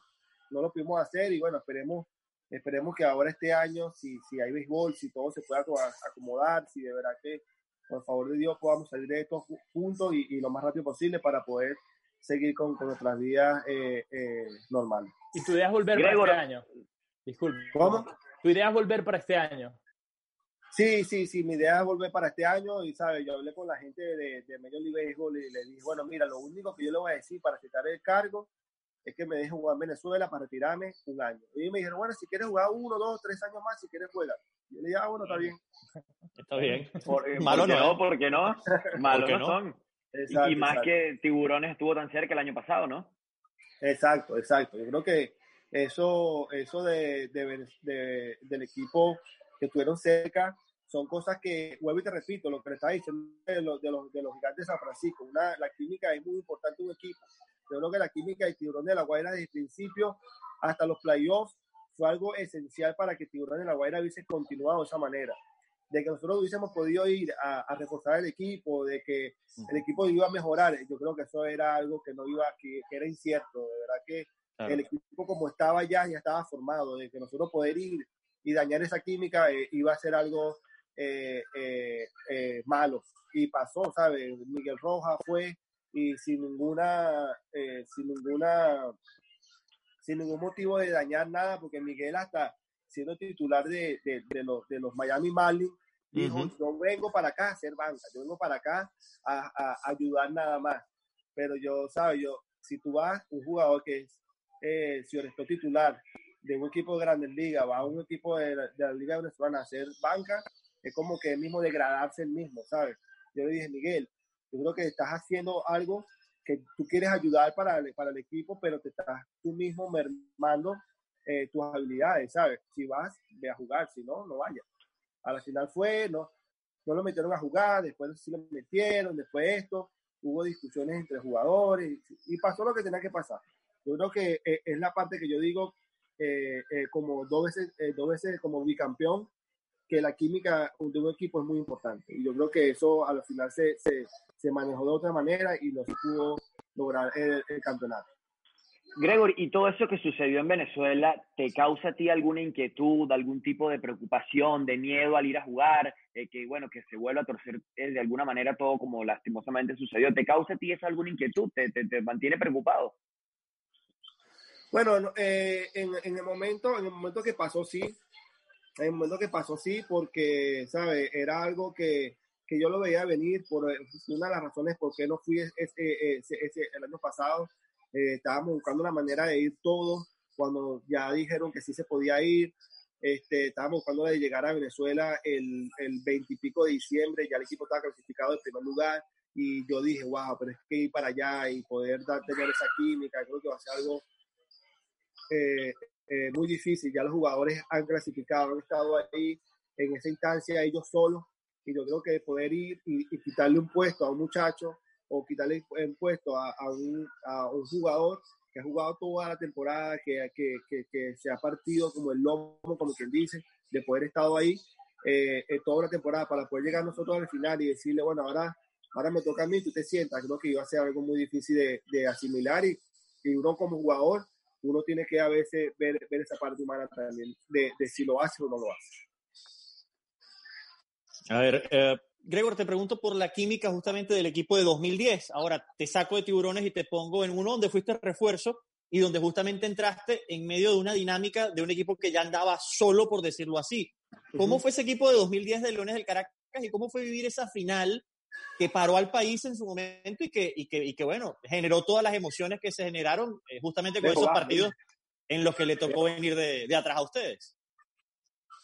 no lo pudimos hacer y bueno, esperemos, esperemos que ahora este año, si, si hay béisbol, si todo se pueda aco- acomodar, si de verdad que por favor de Dios podamos salir de esto ju- juntos y, y lo más rápido posible para poder seguir con, con nuestras vidas eh, eh, normales. ¿Y tu idea es volver Gregor. para este año? Disculpe. ¿Cómo? ¿Tu idea es volver para este año? Sí, sí, sí, mi idea es volver para este año y, ¿sabes? Yo hablé con la gente de, de Major League Baseball y le dije, bueno, mira, lo único que yo le voy a decir para aceptar el cargo es que me dejen jugar en Venezuela para retirarme un año. Y me dijeron, bueno, si quieres jugar uno, dos, tres años más, si quieres juega. Y yo le dije, ah, bueno, está bien. Está bien. Por, eh, Malo ¿por no, no, ¿eh? ¿por qué no? Malos qué no no? son. Y- Exacto, y más exacto. que Tiburones estuvo tan cerca el año pasado, ¿no? Exacto, exacto. Yo creo que eso, eso de, de Vene- de- del equipo que estuvieron cerca son cosas que, vuelvo y te repito, lo que le estaba diciendo de los, de los, de los gigantes de San Francisco. Una, la química es muy importante un equipo. Yo creo que la química de Tiburón de la Guaira desde el principio hasta los playoffs fue algo esencial para que Tiburón de la Guaira hubiese continuado de esa manera. De que nosotros hubiésemos podido ir a, a reforzar el equipo, de que el equipo iba a mejorar. Yo creo que eso era algo que no iba, que, que era incierto. De verdad que Claro. el equipo como estaba ya, ya estaba formado, de que nosotros poder ir y dañar esa química eh, iba a ser algo eh, eh, malo. Y pasó, ¿sabes? Miguel Rojas fue y sin ninguna, sin ninguna, sin ningún motivo de dañar nada, porque Miguel hasta siendo titular de, de, de los, de los Miami Marlins, dijo, Ujú. yo vengo para acá a hacer banca, yo vengo para acá a, a ayudar nada más. Pero yo, ¿sabes? Yo, si tú vas, un jugador que es eh, si eres titular de un equipo de grandes ligas, va a un equipo de la, de la Liga Venezolana a hacer banca, es como que mismo degradarse el mismo, ¿sabes? Yo le dije, Miguel, yo creo que estás haciendo algo que tú quieres ayudar para el, para el equipo, pero te estás tú mismo mermando eh, tus habilidades, ¿sabes? Si vas, ve a jugar, si no, no vayas. A la final fue, no, no lo metieron a jugar, después sí lo metieron, después esto, hubo discusiones entre jugadores y, y pasó lo que tenía que pasar. Yo creo que eh, es la parte que yo digo eh, eh, como dos veces, eh, dos veces como bicampeón, que la química de un equipo es muy importante. Y yo creo que eso al final se, se, se manejó de otra manera y no se pudo lograr el, el campeonato. Gregor, ¿y todo eso que sucedió en Venezuela te causa a ti alguna inquietud, algún tipo de preocupación, de miedo al ir a jugar, eh, que bueno, que se vuelva a torcer eh, de alguna manera todo como lastimosamente sucedió? ¿Te causa a ti eso alguna inquietud? ¿Te, te, te mantiene preocupado? Bueno, no, eh, en, en, el momento, en el momento que pasó, sí. En el momento que pasó, sí, porque, ¿sabes? Era algo que, que yo lo veía venir por una de las razones por qué no fui ese, ese, ese, el año pasado. Eh, estábamos buscando una manera de ir todos cuando ya dijeron que sí se podía ir. Este, estábamos buscando de llegar a Venezuela el, el 20 y pico de diciembre, ya el equipo estaba clasificado en primer lugar y yo dije, wow, pero es que ir para allá y poder dar, tener esa química, creo que va a ser algo eh, eh, muy difícil. Ya los jugadores han clasificado, han estado ahí en esa instancia ellos solos y yo creo que poder ir y, y quitarle un puesto a un muchacho o quitarle un puesto a, a, un, a un jugador que ha jugado toda la temporada, que, que, que, que, se ha partido como el lomo, como quien dice, de poder estado ahí eh, toda la temporada para poder llegar nosotros al final y decirle, bueno, ahora, ahora me toca a mí, tú te sientas, creo que iba a ser algo muy difícil de, de asimilar y, y, uno como jugador, uno tiene que a veces ver, ver esa parte humana también, de, de, si lo hace o no lo hace. A ver, eh, Gregor, te pregunto por la química justamente del equipo de 2010. Ahora te saco de tiburones y te pongo en uno donde fuiste refuerzo y donde justamente entraste en medio de una dinámica de un equipo que ya andaba solo, por decirlo así. ¿Cómo uh -huh. fue ese equipo de 2010 de Leones del Caracas y cómo fue vivir esa final que paró al país en su momento y que, y que, y que bueno, generó todas las emociones que se generaron eh, justamente con esos partidos en los que le tocó venir de, de atrás a ustedes?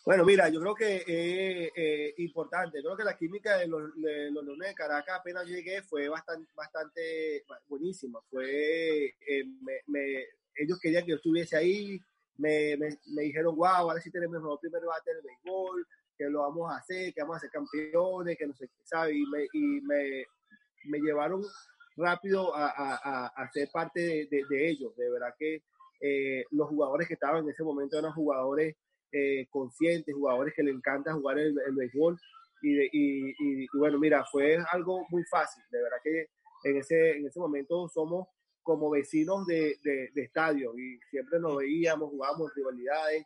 Bueno, mira, yo creo que es eh, importante. Creo que la química de los, de los Leones de Caracas apenas llegué fue bastante, bastante buenísima. Fue, eh, me, me, ellos querían que yo estuviese ahí. Me, me, me dijeron, wow, ahora sí tenemos el mejor primer bate del béisbol, que lo vamos a hacer, que vamos a ser campeones, que no sé qué, ¿sabes? Y me, y me, me llevaron rápido a, a, a, ser parte de, de, ellos. De verdad que eh, los jugadores que estaban en ese momento eran jugadores eh, conscientes, jugadores que le encanta jugar el, el béisbol. Y, de, y, y, y, bueno, mira, fue algo muy fácil. De verdad que en ese, en ese momento somos como vecinos de, de, de estadio y siempre nos veíamos, jugábamos rivalidades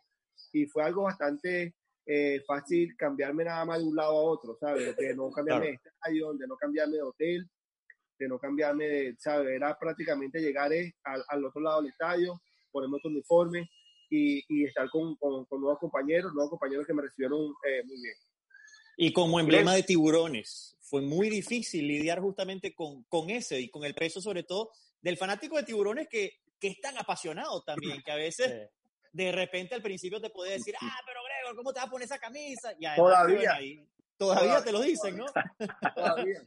y fue algo bastante eh, fácil cambiarme nada más de un lado a otro, ¿sabes? De no cambiarme claro. de estadio, de no cambiarme de hotel, de no cambiarme de, ¿sabes? Era prácticamente llegar eh, al, al otro lado del estadio, ponerme otro uniforme y, y estar con, con, con, nuevos compañeros, nuevos compañeros que me recibieron eh, muy bien. Y como emblema de tiburones, fue muy difícil lidiar justamente con, con ese y con el peso sobre todo del fanático de tiburones que, que es tan apasionado también, que a veces de repente al principio te puede decir, ah, pero ¿cómo te vas a poner esa camisa? Y todavía. Ahí, todavía. Todavía te lo dicen, ¿no? Todavía.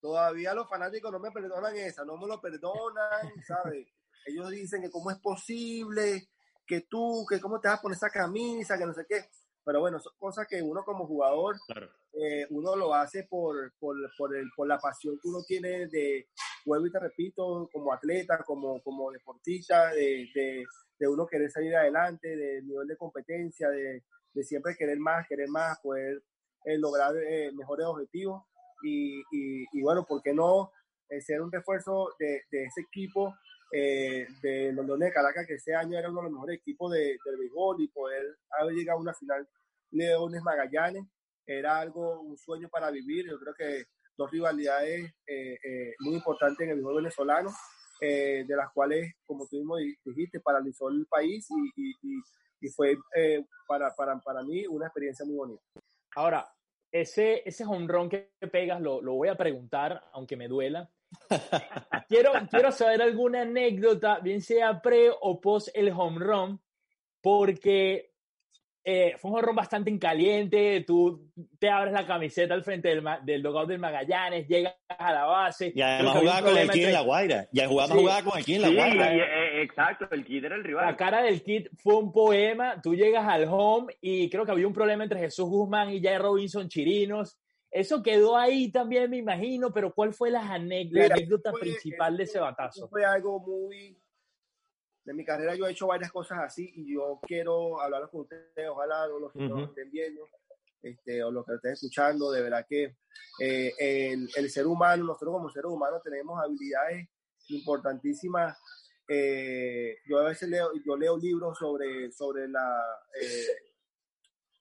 Todavía los fanáticos no me perdonan esa, no me lo perdonan, ¿sabes? Ellos dicen que cómo es posible, que tú, que cómo te vas a poner esa camisa, que no sé qué. Pero bueno, son cosas que uno como jugador, claro. eh, uno lo hace por, por, por, el, por la pasión que uno tiene de, vuelvo y te repito, como atleta, como, como deportista, de, de, de uno querer salir adelante, del nivel de competencia, de, de, siempre querer más, querer más, poder eh, lograr eh, mejores objetivos. Y, y, y, bueno, ¿por qué no eh, ser un refuerzo de, de ese equipo eh, de los Leones de Caracas, que ese año era uno de los mejores equipos de, del béisbol y poder haber llegado a una final Leones Magallanes era algo, un sueño para vivir. Yo creo que dos rivalidades eh, eh, muy importantes en el béisbol venezolano, eh, de las cuales, como tú mismo dijiste, paralizó el país y, y, y, y fue para, para, para mí una experiencia muy bonita. Ahora, ese, ese honrón que pegas lo, lo voy a preguntar, aunque me duela quiero, quiero saber alguna anécdota, bien sea pre o post el home run, porque eh, fue un home run bastante en caliente, tú te abres la camiseta al frente del, del logout del Magallanes, llegas a la base. Y además jugaba con el kit en la Guaira. Ya jugaba, sí. jugaba con el kit en la sí, Guaira. Eh, exacto, el kit era el rival. La cara del kit fue un poema, tú llegas al home y creo que había un problema entre Jesús Guzmán y Jay Robinson Chirinos. Eso quedó ahí también, me imagino, pero ¿cuál fue la anécdota, Mira, anécdota fue, principal de ese batazo? Fue algo muy... De mi carrera yo he hecho varias cosas así y yo quiero hablar con ustedes, ojalá los que uh -huh. estén viendo este, o los que estén escuchando, de verdad que eh, el, el, ser humano, nosotros como seres humanos tenemos habilidades importantísimas. Eh, yo a veces leo, yo leo libros sobre, sobre la... Eh,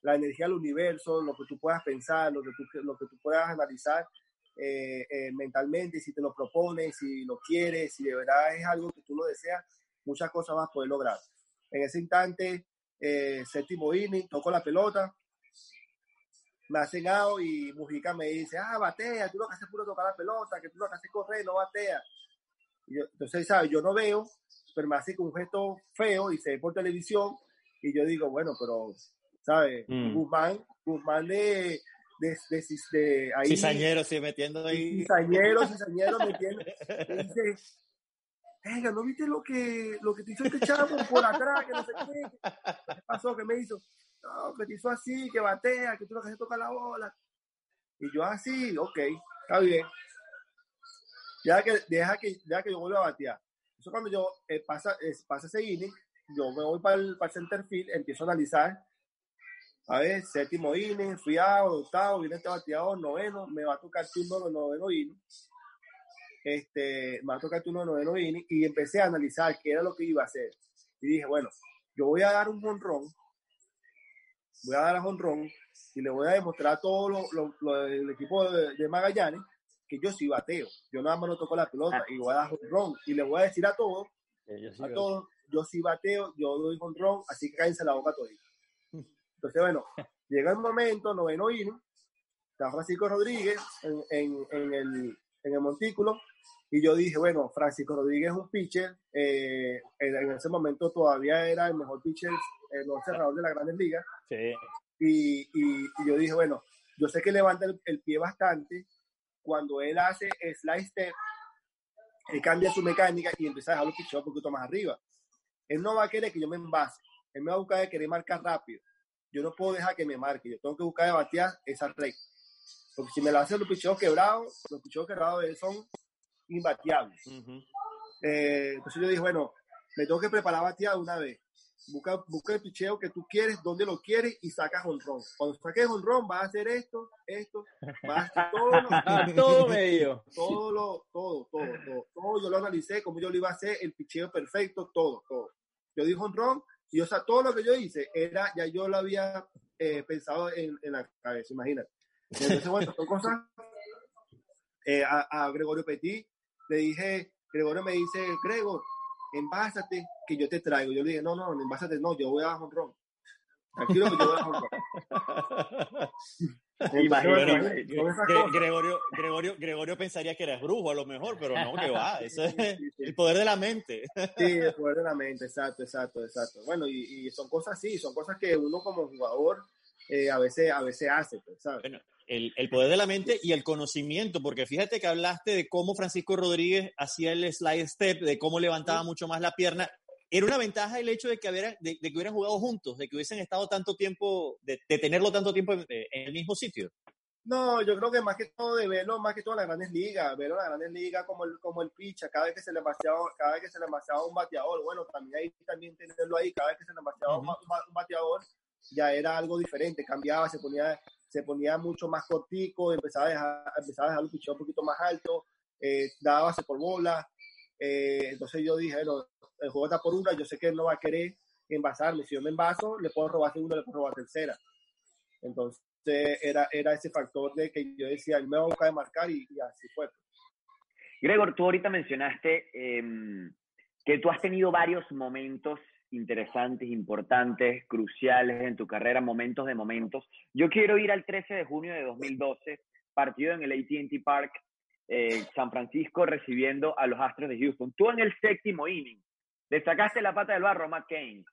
la energía del universo, lo que tú puedas pensar, lo que tú, lo que tú puedas analizar eh, eh, mentalmente, si te lo propones, si lo quieres, si de verdad es algo que tú lo deseas, muchas cosas vas a poder lograr. En ese instante, eh, séptimo inning, toco la pelota, me hacen out y Mujica me dice, ah, batea, tú lo que haces es puro tocar la pelota, que tú lo que haces es correr, no batea. Y yo, entonces, ¿sabes? Yo no veo, pero me hace con un gesto feo y se ve por televisión y yo digo, bueno, pero ¿sabes? Mm. Guzmán, Guzmán de, de, de, de ahí. Cizañero, sí, metiendo ahí. Cizañero, cizañero, metiendo. dice, venga, ¿no viste lo que, lo que te hizo este chavo por atrás? Que no sé qué. ¿Qué pasó? ¿Qué me hizo? No, que te hizo así, que batea, que tú lo que haces toca la bola. Y yo así, ok, está bien. Ya que, deja que, deja que yo vuelva a batear. Eso cuando yo eh, pasa, eh, pasa ese inning, yo me voy para el, para el center field, empiezo a analizar a ver, séptimo inning, fui a octavo, viene este bateador, noveno, me va a tocar turno de noveno inning. Este, me va a tocar turno de noveno inning y empecé a analizar qué era lo que iba a hacer. Y dije, bueno, yo voy a dar un honrón, voy a dar a honrón y le voy a demostrar a todo lo, lo, lo el equipo de, de, Magallanes que yo sí bateo. Yo nada más no toco la pelota y voy a dar honrón y le voy a decir a todos, sí a todos, yo sí bateo, yo doy honrón, así que cállense la boca todavía. Entonces, bueno, llega el momento, noveno inning, está Francisco Rodríguez en, en, en, el, en el montículo, y yo dije, bueno, Francisco Rodríguez es un pitcher, eh, en, ese momento todavía era el mejor pitcher, el mejor cerrador de las grandes ligas. Sí. Y, y, y yo dije, bueno, yo sé que levanta el, el pie bastante. Cuando él hace slide step, él cambia su mecánica y empieza a dejar los picheos un poquito más arriba. Él no va a querer que yo me envase. Él me va a buscar de querer marcar rápido. Yo no puedo dejar que me marque. Yo tengo que buscar de batear esa recta. Porque si me la hacen los picheos quebrados, los picheos quebrados son imbateables. Eh, entonces yo dije, bueno, me tengo que preparar batear de una vez. Busca, busca el picheo que tú quieres, donde lo quieres y sacas honrón. Cuando saques honrón, vas a hacer esto, esto, vas a hacer todo, lo- Todo medio. todo, lo, todo, todo, todo, todo. Yo lo analicé, como yo lo iba a hacer, el picheo perfecto, todo, todo. Yo dije honrón y, o sea, todo lo que yo hice era, ya yo lo había eh, pensado en, en la cabeza, imagínate. Entonces, bueno, son cosas. Eh, a, Gregorio Petit le dije, Gregorio me dice, Gregor, envásate, que yo te traigo. Yo le dije, no, no, envásate, no, yo voy a honrón. Tranquilo que yo voy a honrón. Imagínate. Bueno, Gre- cosas. Gregorio, Gregorio, Gregorio pensaría que eres brujo a lo mejor, pero no, que va. Eso es el poder de la mente. Sí, el poder de la mente, exacto, exacto, exacto. Bueno, y, y son cosas así, son cosas que uno como jugador eh, a veces a veces hace, pues, ¿sabes? Bueno, el, el poder de la mente y el conocimiento, porque fíjate que hablaste de cómo Francisco Rodríguez hacía el slide step, de cómo levantaba mucho más la pierna. Era una ventaja el hecho de que, hubiera- de, de que hubieran jugado juntos, de que hubiesen estado tanto tiempo, de, de tenerlo tanto tiempo en, en el mismo sitio. No, yo creo que más que todo de verlo, más que todo en las grandes ligas, verlo en las grandes ligas como el, como el picha, cada vez que se le vaciaba, cada vez que se le vaciaba un bateador, bueno, también ahí también tenerlo ahí, cada vez que se le vaciaba un, ba- un un bateador, ya era algo diferente, cambiaba, se ponía, se ponía mucho más cortico, empezaba a dejar, empezaba a dejar un picheo un poquito más alto, eh, daba base por bola, eh, entonces yo dije, bueno, el juego está por una, yo sé que él no va a querer envasarme, si yo me envaso, le puedo robar segunda, le puedo robar tercera. Entonces era, era ese factor de que yo decía, me va a buscar de marcar y, así fue. Gregor, tú ahorita mencionaste em, que tú has tenido varios momentos interesantes, importantes, cruciales en tu carrera, momentos de momentos. Yo quiero ir al 13 de junio de 2012, partido en el AT&T Park, eh, San Francisco recibiendo a los Astros de Houston. Tú en el séptimo inning le sacaste la pata del barro a Matt Cain.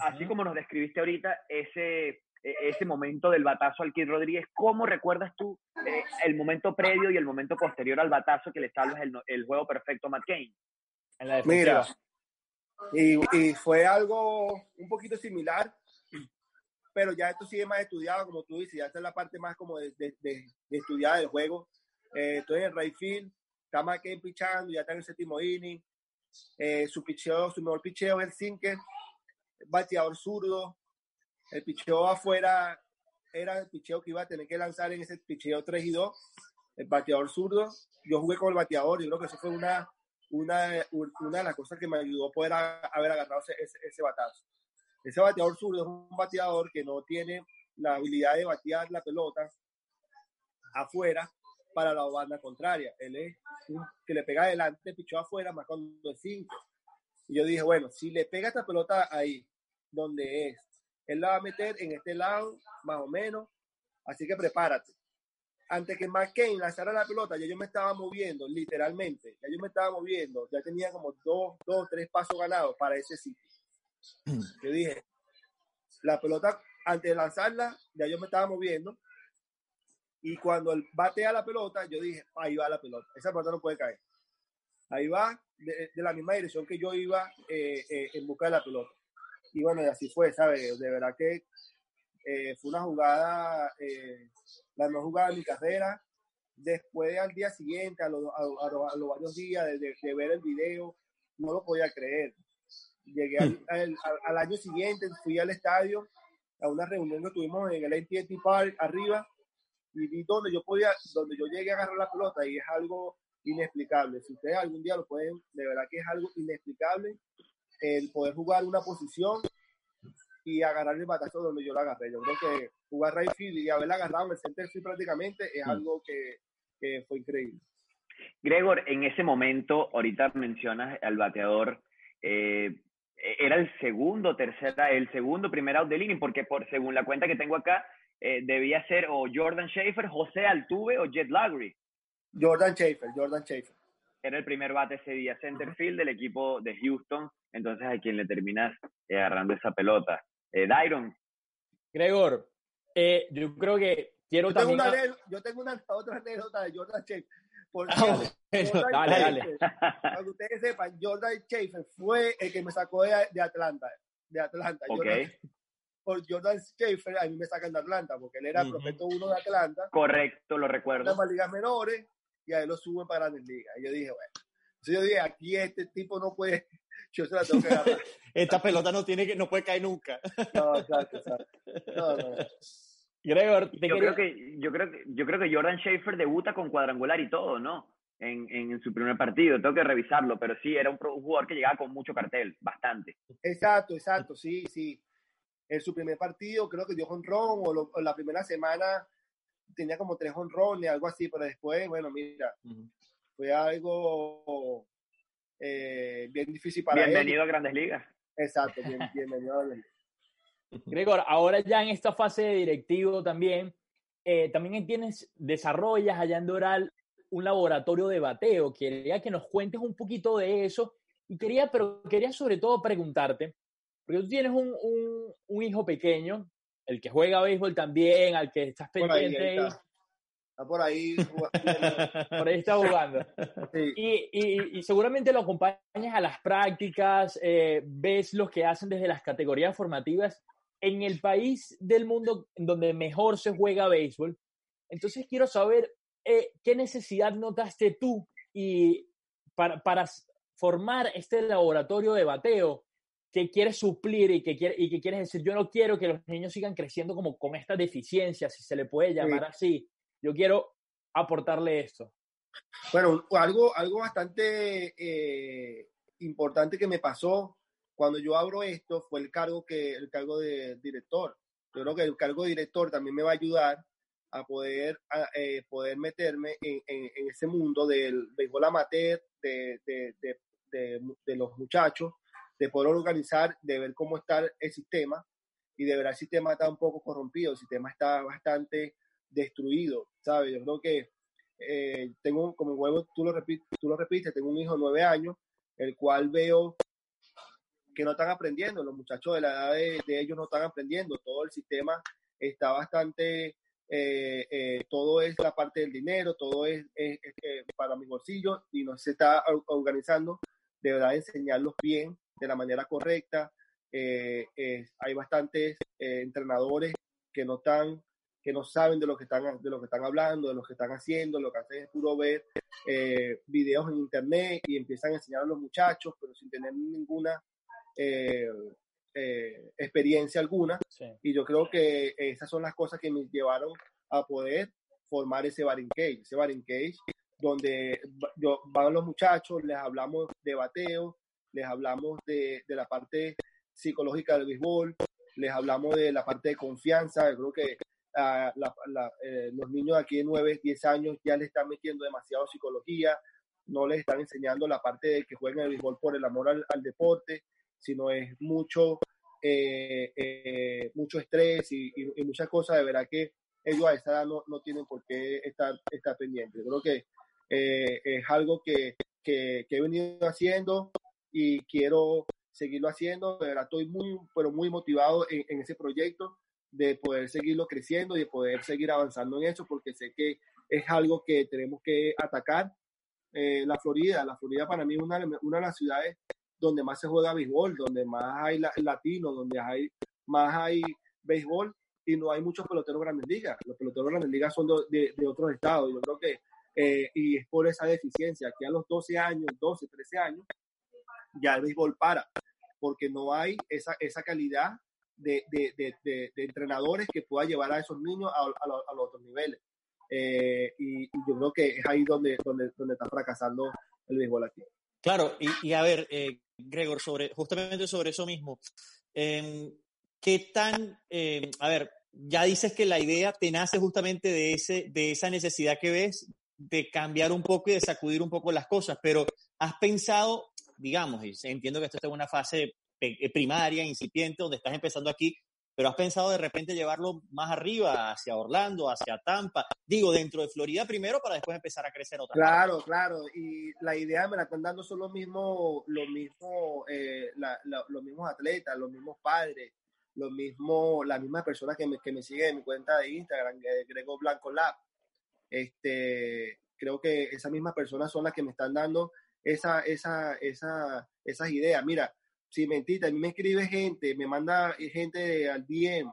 Así como nos describiste ahorita ese, e- ese momento del batazo al Kid Rodríguez, ¿cómo recuerdas tú eh, el momento previo y el momento posterior al batazo que le salvas el, el juego perfecto a Matt Cain? En la Mira, y, y fue algo un poquito similar, pero ya esto sí es más estudiado, como tú dices, ya esta es la parte más como de, de, de, de estudiar del juego. Eh, estoy en el right field, está McCain pichando, ya está en el séptimo inning, eh, su picheo, su mejor picheo es el sinker, bateador zurdo, el picheo afuera era el picheo que iba a tener que lanzar en ese picheo 3 y 2, el bateador zurdo, yo jugué con el bateador y creo que eso fue una, una, una de las cosas que me ayudó a poder haber agarrado ese, ese, ese batazo. Ese bateador zurdo es un bateador que no tiene la habilidad de batear la pelota afuera para la banda contraria. Él es un que le pega adelante, pichó afuera, más cuando es 5. Y yo dije, bueno, si le pega esta pelota ahí, donde es, él la va a meter en este lado, más o menos, así que prepárate. Antes que McCain lanzara la pelota, ya yo me estaba moviendo, literalmente, ya yo me estaba moviendo, ya tenía como dos, dos, tres pasos ganados para ese sitio. Yo dije, la pelota, antes de lanzarla, ya yo me estaba moviendo, y cuando él batea la pelota, yo dije, ahí va la pelota, esa pelota no puede caer. Ahí va, de, de la misma dirección que yo iba eh, eh, en busca de la pelota. Y bueno, y así fue, ¿sabes? De verdad que eh, fue una jugada, la mejor jugada de mi carrera. Después, al día siguiente, a los, a, a los- a los varios días de, de- de ver el video, no lo podía creer. Llegué al, al- al- al año siguiente, fui al estadio a una reunión que tuvimos en el AT&T Park arriba y vi donde yo podía, donde yo llegué a agarrar la pelota y es algo inexplicable. Si ustedes algún día lo pueden, de verdad que es algo inexplicable el poder jugar una posición y agarrar el batazo donde yo la agarré. Yo creo que jugar right field y haberla agarrado en el center field prácticamente es Mm. algo que, que fue increíble. Gregor, en ese momento, ahorita mencionas al bateador, eh, era el segundo, tercera, el segundo primer out del inning, porque por según la cuenta que tengo acá, eh, debía ser o Jordan Schaefer, José Altuve o Jet Lagry. Jordan Schaefer, Jordan Schaefer. Era el primer bate ese día, center field del equipo de Houston, entonces a quien le terminas eh, agarrando esa pelota. Eh, Dairon, Gregor, eh, yo creo que quiero Yo tengo, también... una, ane- yo tengo una otra anécdota de Jordan Schaefer. Porque Ah, Jordan dale, dale. Para que ustedes sepan, Jordan Schaefer fue el que me sacó de, de Atlanta. De Atlanta. Ok. Jordan- por Jordan Schaefer, a mí me sacan de Atlanta, porque él era Ujú. prospecto uno de Atlanta, Correcto, lo en recuerdo. las ligas menores, y a él lo suben para grandes ligas. Y yo dije, bueno, entonces yo dije, aquí este tipo no puede, yo se la tengo que agarrar. Esta pelota no tiene que, no puede caer nunca. No, exacto, exacto. No, no. Gregor, te Yo creo que, yo creo que, yo creo que Jordan Schaefer debuta con cuadrangular y todo, ¿no? En, en, su primer partido, tengo que revisarlo, pero sí, era un, pro- un jugador que llegaba con mucho cartel, bastante. Exacto, exacto, sí, sí. En su primer partido creo que dio honrón o, lo- o la primera semana tenía como tres honrones, algo así, pero después, bueno, mira, fue algo eh, bien difícil para Bienvenido a Grandes Ligas. Exacto, bien, bienvenido. a él. Gregor, ahora ya en esta fase de directivo también, eh, también tienes, desarrollas allá en Doral un laboratorio de bateo. Quería que nos cuentes un poquito de eso y quería, pero quería sobre todo preguntarte, porque tú tienes un, un- un hijo pequeño, el que juega béisbol también, al que estás Por ahí, pendiente, ahí está. Está por ahí. por ahí está jugando. Sí. Y, y- y seguramente lo acompañas a las prácticas, eh, ves lo que hacen desde las categorías formativas en el país del mundo donde mejor se juega béisbol. Entonces quiero saber eh, qué necesidad notaste tú y para, para formar este laboratorio de bateo que quieres suplir y que, quiere, y que quieres decir, yo no quiero que los niños sigan creciendo como con estas deficiencias, si se le puede llamar así. Yo quiero aportarle esto. Bueno, algo, algo bastante eh, importante que me pasó cuando yo abro esto fue el cargo que el cargo de director. Yo creo que el cargo de director también me va a ayudar a poder, a, eh, poder meterme en, en- en ese mundo del béisbol amateur, de, de, de, de- de los muchachos, de poder organizar, de ver cómo está el sistema y de ver el sistema está un poco corrompido, el sistema está bastante destruido, ¿sabes? Yo creo que eh, tengo, como huevo, tú lo, repites, tú lo repites, tengo un hijo de nueve años, el cual veo que no están aprendiendo, los muchachos de la edad de, ellos no están aprendiendo, todo el sistema está bastante, eh, eh, todo es la parte del dinero, todo es, es- para mi bolsillo y no se está or- organizando, de verdad enseñarlos bien, de la manera correcta. Eh, eh, hay bastantes eh, entrenadores que no están que no saben de lo que están de lo que están hablando, de lo que están haciendo, lo que hacen es puro ver videos en internet y empiezan a enseñar a los muchachos, pero sin tener ninguna experiencia alguna. Sí. Y yo creo que esas son las cosas que me llevaron a poder formar ese Baring Cage, ese Baring Cage, donde yo, van los muchachos, les hablamos de bateo, les hablamos de, de la parte psicológica del béisbol, les hablamos de la parte de confianza. Yo creo que ah, la- eh, los niños aquí de 9, 10 años ya le están metiendo demasiado psicología, no les están enseñando la parte de que jueguen el béisbol por el amor al, deporte, sino es mucho, eh, eh, mucho estrés y, muchas cosas. De verdad que ellos a esa edad no, no tienen por qué estar, estar pendientes. Yo creo que eh, es algo que, que he venido haciendo y quiero seguirlo haciendo. De verdad estoy muy, pero muy motivado en, en ese proyecto de poder seguirlo creciendo y de poder seguir avanzando en eso porque sé que es algo que tenemos que atacar. Eh, la Florida, la Florida para mí es una, una de las ciudades donde más se juega béisbol, donde más hay la- latinos, donde hay más hay béisbol y no hay muchos peloteros grandes ligas. Los peloteros grandes ligas son de, de- de otros estados. Yo creo que, eh, y es por esa deficiencia, que a los 12 años, 12, 13 años, ya el béisbol para, porque no hay esa, esa calidad de, de, de, de- entrenadores que pueda llevar a esos niños a, a lo- a los otros niveles. Eh, y, y yo creo que es ahí donde, donde, donde está fracasando el béisbol aquí. Claro, y, y a ver, eh, Gregor, sobre, justamente sobre eso mismo, em, ¿qué tan, em, a ver, ya dices que la idea te nace justamente de, ese, de esa necesidad que ves de cambiar un poco y de sacudir un poco las cosas, pero has pensado, digamos, y entiendo que esto está en una fase eh, primaria, incipiente, donde estás empezando aquí, pero has pensado de repente llevarlo más arriba, hacia Orlando, hacia Tampa, digo, dentro de Florida primero para después empezar a crecer otra Claro, claro. Y la idea me la están dando son los mismos, los mismos, eh, la- la- los mismos atletas, los mismos padres. lo mismo, la misma persona que me, que me sigue en mi cuenta de Instagram, eh, Grego Blanco Lab. Este, creo que esas mismas personas son las que me están dando esa, esa, esa, esas ideas. Mira, si mentita, a mí me escribe gente, me manda gente al DM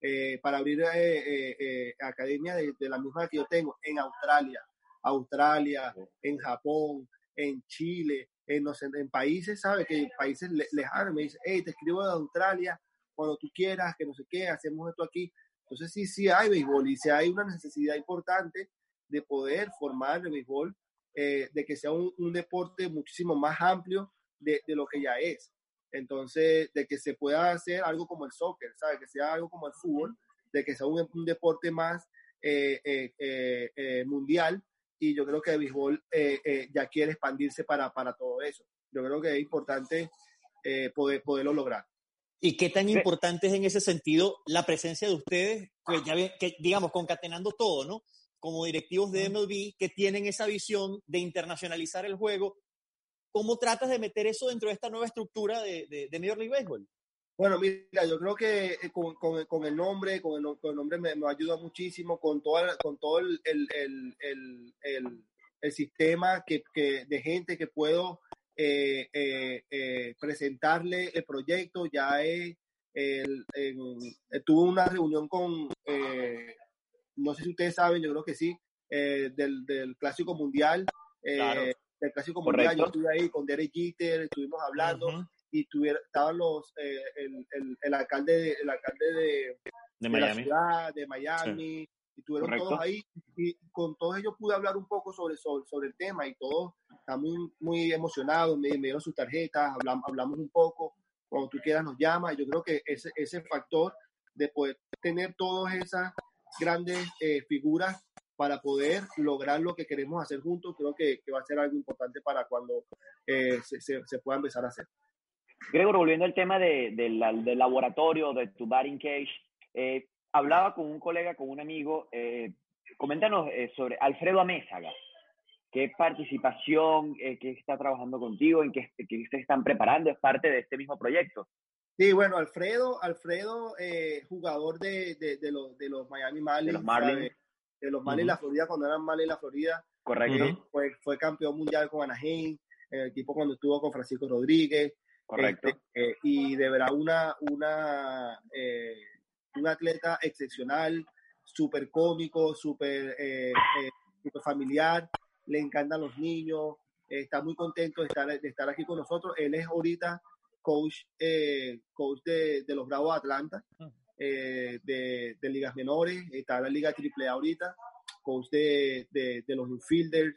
eh, para abrir eh, eh, academia de, de, la misma que yo tengo en Australia, Australia, en Japón, en Chile, en, no sé, en países, ¿sabes? Que países lejanos me dice, hey, te escribo de Australia cuando tú quieras, que no sé qué, hacemos esto aquí. Entonces sí, sí hay béisbol y sí hay una necesidad importante de poder formar el béisbol, de que sea un, un, deporte muchísimo más amplio de, de lo que ya es. Entonces, de que se pueda hacer algo como el soccer, ¿sabes? Que sea algo como el fútbol, de que sea un, un deporte más eh, eh, eh, mundial. Y yo creo que el béisbol ya quiere expandirse para, para todo eso. Yo creo que es importante poder, poderlo lograr. ¿Y qué tan importante es en ese sentido la presencia de ustedes, que ya que, digamos, concatenando todo, ¿no? Como directivos de MLB que tienen esa visión de internacionalizar el juego ¿Cómo tratas de meter eso dentro de esta nueva estructura de, de, de Major League Baseball? Bueno, mira, yo creo que con, con, con el nombre, con el, con el nombre me, me, ayuda muchísimo, con todo, con todo el, el, el, sistema que, que, de gente que puedo eh, eh, eh, presentarle el proyecto. Ya he, el, tuve una reunión con, no sé si ustedes saben, yo creo que sí, del, del Clásico Mundial. Claro del Clásico Mundial, yo estuve ahí con Derek Jeter, estuvimos hablando uh -huh. y tuviera, estaban los, eh, el, el, el, alcalde, de, el alcalde de, de, de la ciudad, de Miami, sí. y estuvieron Correcto. todos ahí y con todos ellos pude hablar un poco sobre, sobre, sobre el tema y todos están muy, muy emocionados, me, me dieron sus tarjetas, hablamos, hablamos un poco, cuando tú quieras nos llama, yo creo que ese, ese factor de poder tener todas esas grandes eh, figuras para poder lograr lo que queremos hacer juntos, creo que, que va a ser algo importante para cuando eh, se, se, se, pueda empezar a hacer. Gregor, volviendo al tema de, de la, del laboratorio, de tu batting cage, eh, hablaba con un colega, con un amigo, eh, coméntanos sobre Alfredo Amézaga. ¿Qué participación, qué está trabajando contigo, en qué, qué, se están preparando? ¿Es parte de este mismo proyecto? Sí, bueno, Alfredo, Alfredo jugador de, de, de, los, de los Miami Marlins. De los Marlins de los Marlins uh -huh. la Florida cuando eran Marlins la Florida. Correcto. Eh, fue, fue, campeón mundial con Anaheim, el equipo cuando estuvo con Francisco Rodríguez. Correcto. Este, eh, y de verdad una, una, eh, un atleta excepcional, súper cómico, súper super familiar, le encantan los niños, está muy contento de estar, de estar aquí con nosotros. Él es ahorita coach, coach de, de los Bravos de Atlanta. Eh, de, de, ligas menores, está la liga AAA ahorita, coach de, de, de los infielders,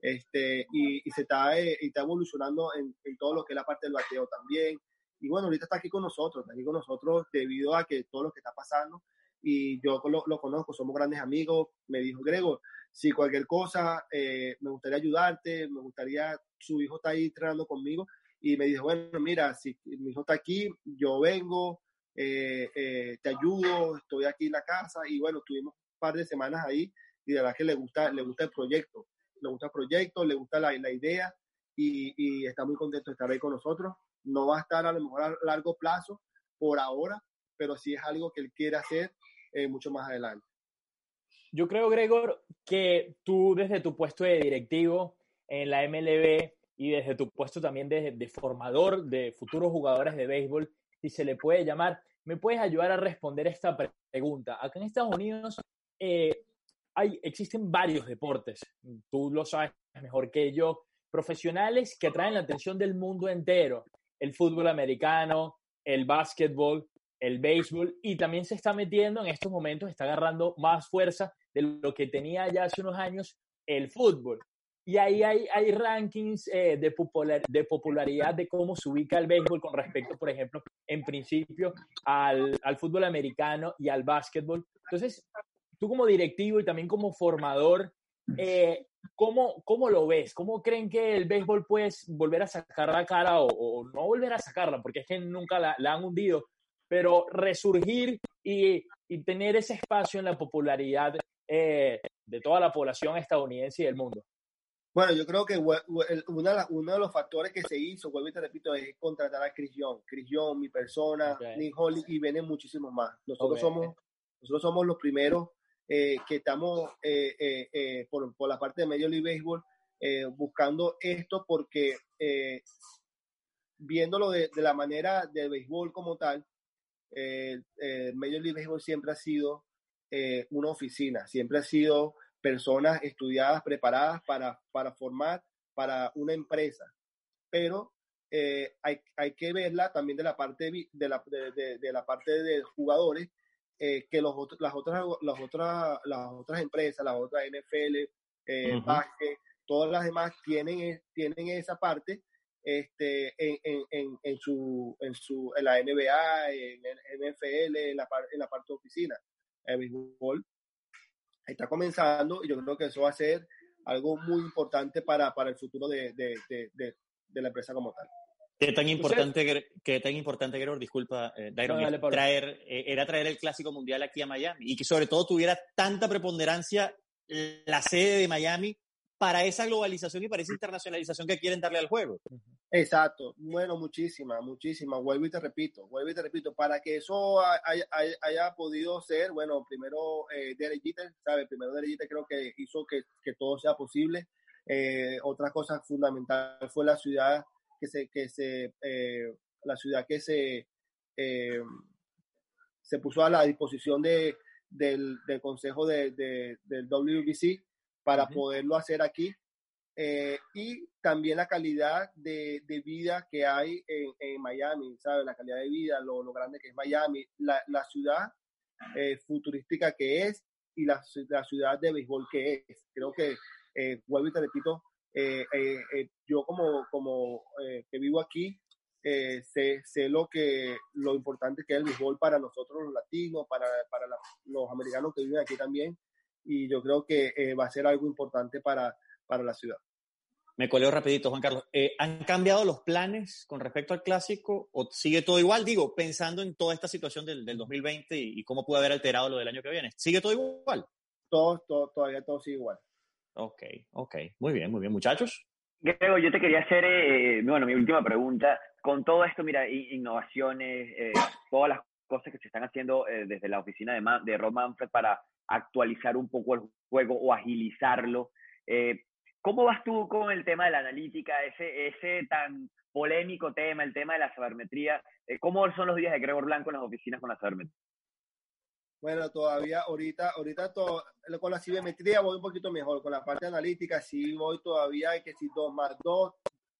este, y, y se está, eh, y está evolucionando en, en, todo lo que es la parte del bateo también. Y bueno, ahorita está aquí con nosotros, está aquí con nosotros debido a que todo lo que está pasando, y yo lo, lo conozco, somos grandes amigos, me dijo Gregor, si cualquier cosa, eh, me gustaría ayudarte, me gustaría, su hijo está ahí entrenando conmigo, y me dijo, bueno, mira, si mi hijo está aquí, yo vengo, eh, eh, te ayudo, estoy aquí en la casa y bueno, tuvimos un par de semanas ahí y de verdad que le gusta, le gusta el proyecto, le gusta el proyecto, le gusta la, la idea y, está muy contento de estar ahí con nosotros. No va a estar a lo mejor a largo plazo por ahora, pero sí es algo que él quiere hacer eh, mucho más adelante. Yo creo, Gregor, que tú desde tu puesto de directivo en la MLB y desde tu puesto también de, formador de futuros jugadores de béisbol, si se le puede llamar, ¿me puedes ayudar a responder esta pregunta? Acá en Estados Unidos eh, hay, existen varios deportes, tú lo sabes mejor que yo, profesionales que atraen la atención del mundo entero. El fútbol americano, el básquetbol, el béisbol, y también se está metiendo en estos momentos, está agarrando más fuerza de lo que tenía ya hace unos años el fútbol. Y ahí hay, hay rankings eh, de, popular, de popularidad de cómo se ubica el béisbol con respecto, por ejemplo, en principio al, al fútbol americano y al básquetbol. Entonces, tú como directivo y también como formador, eh, ¿cómo, ¿cómo lo ves? ¿Cómo creen que el béisbol puede volver a sacar la cara o, no volver a sacarla? Porque es que nunca la, la han hundido, pero resurgir y, y, tener ese espacio en la popularidad eh, de toda la población estadounidense y del mundo. Bueno, yo creo que una uno de los factores que se hizo, vuelvo y te repito, es contratar a Chris Young. Chris Young, mi persona, Ok. Nick Holly y vienen muchísimos más. Nosotros somos nosotros somos los primeros eh, que estamos eh, eh, por, por la parte de Major League Baseball eh, buscando esto porque eh, viéndolo de, de la manera del béisbol como tal, Major League Baseball siempre ha sido una oficina, siempre ha sido personas estudiadas, preparadas para, para formar para una empresa. Pero eh, hay, hay que verla también de la parte de la, de, de- de la parte de jugadores, eh, que los, las, otras, las, otras, las otras empresas, las otras NFL, eh, básquet, todas las demás tienen, e- tienen esa parte este, en, en, en, en su, en, su, en la NBA, en el NFL, en la, en la parte de oficina. El béisbol está comenzando y yo creo que eso va a ser algo muy importante para, para el futuro de, de, de, de, la empresa como tal. ¿Qué tan importante, Gre- qué tan importante, Gregor, disculpa, eh, Dairon, No, dale, traer, eh, era traer el Clásico Mundial aquí a Miami y que sobre todo tuviera tanta preponderancia la sede de Miami para esa globalización y para esa internacionalización que quieren darle al juego? Exacto, bueno, muchísima, muchísima. Vuelvo y te repito, vuelvo y te repito, para que eso ha- haya, podido ser, bueno, primero eh, Derek ¿sabes? Primero Derek creo que hizo que, todo sea posible. Eh, otra cosa fundamental fue la ciudad que se, que se, eh, la ciudad que se, eh, se puso a la disposición de, del, consejo de- del WBC para Ujú. poderlo hacer aquí. Eh, y también la calidad de, de vida que hay en, en Miami, ¿sabes? La calidad de vida, lo, lo grande que es Miami, la, la ciudad eh, futurística que es y la, la ciudad de béisbol que es. Creo que, eh, vuelvo y te repito, eh, eh, eh, yo como, como que vivo aquí, sé, sé lo, que, lo importante que es el béisbol para nosotros los latinos, para, para la- los americanos que viven aquí también, y yo creo que eh, va a ser algo importante para, para la ciudad. Me coleo rapidito, Juan Carlos. Eh, ¿Han cambiado los planes con respecto al clásico o sigue todo igual? Digo, pensando en toda esta situación del, del 2020 y, y cómo puede haber alterado lo del año que viene. ¿Sigue todo igual? Todo, todo, todavía todo sigue igual. Ok, ok. Muy bien, muy bien, muchachos. Grego, yo te quería hacer, eh, bueno, mi última pregunta. Con todo esto, mira, i- innovaciones, eh, todas las cosas que se están haciendo eh, desde la oficina de, Ma- de Rob Manfred para actualizar un poco el juego o agilizarlo. eh, ¿Cómo vas tú con el tema de la analítica, ese, ese tan polémico tema, el tema de la sabermetría? Eh, ¿Cómo son los días de Gregor Blanco en las oficinas con la sabermetría? Bueno, todavía, ahorita, ahorita to- con la cibermetría voy un poquito mejor. Con la parte analítica sí voy todavía, que si dos más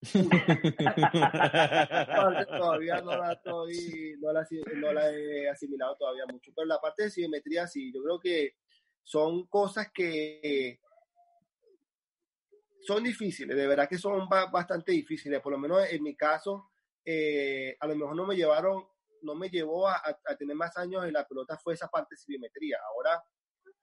todavía no la, estoy, no, la, asi- no la he asimilado todavía mucho. Pero la parte de simetría sí, yo creo que son cosas que son difíciles, de verdad que son ba- bastante difíciles. Por lo menos en mi caso, eh, a lo mejor no me llevaron, no me llevó a, tener más años en la pelota, fue esa parte de simetría. Ahora,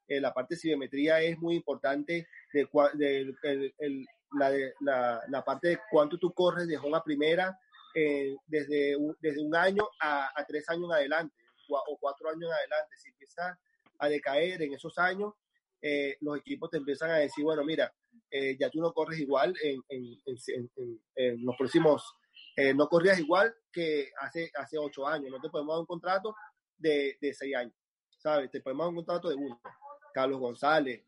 eh, la parte de simetría es muy importante de, del- el- el- la, la, parte de cuánto tú corres de home a primera eh, desde, un, desde un año a, tres años en adelante o cuatro años en adelante. Si empieza a decaer en esos años, eh, los equipos te empiezan a decir, bueno, mira, eh, ya tú no corres igual en, en, en- los próximos, no corrías igual que hace, hace ocho años, no te podemos dar un contrato de, de seis años, ¿sabes? Te podemos dar un contrato de uno. Carlos González,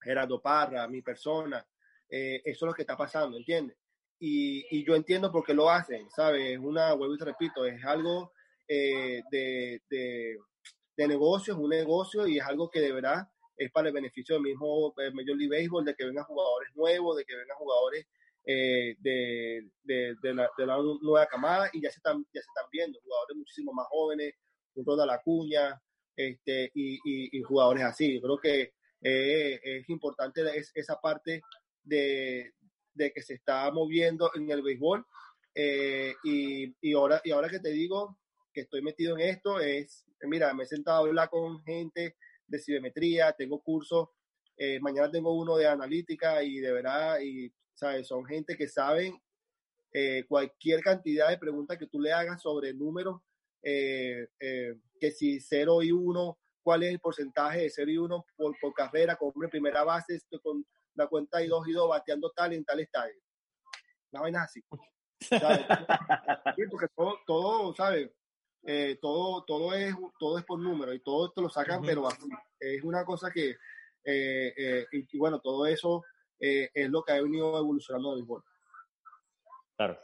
Gerardo Parra, mi persona, eh, eso es lo que está pasando, ¿entiendes? Y, y yo entiendo por qué lo hacen, ¿sabes? Es una, vuelvo y te repito, es algo eh, de, de, de negocio, es un negocio y es algo que de verdad es para el beneficio del mismo eh, Major League Baseball, de que vengan jugadores nuevos, de que vengan jugadores eh, de, de, de la, de la nueva camada y ya se están, ya se están viendo jugadores muchísimo más jóvenes, un Ronald Acuña este, y, y, y jugadores así. Yo creo que eh, es importante es, esa parte de, de, que se está moviendo en el béisbol. Eh, y, y, ahora, y ahora que te digo que estoy metido en esto, es, mira, me he sentado a hablar con gente de cibermetría, tengo cursos, eh, mañana tengo uno de analítica y de verdad, y ¿sabes? son gente que saben eh, cualquier cantidad de preguntas que tú le hagas sobre números, que si 0 y 1, cuál es el porcentaje de 0 y 1 por, por carrera, con primera base, con la cuenta y dos y dos, bateando tal en tal estadio. Una vaina así. ¿sabes? Sí, porque todo, todo ¿sabes? Eh, todo, todo, es, todo es por número y todo esto lo sacan, Ujú. pero así. es una cosa que, eh, eh, y, y bueno, todo eso eh, es lo que ha venido evolucionando el béisbol. Claro.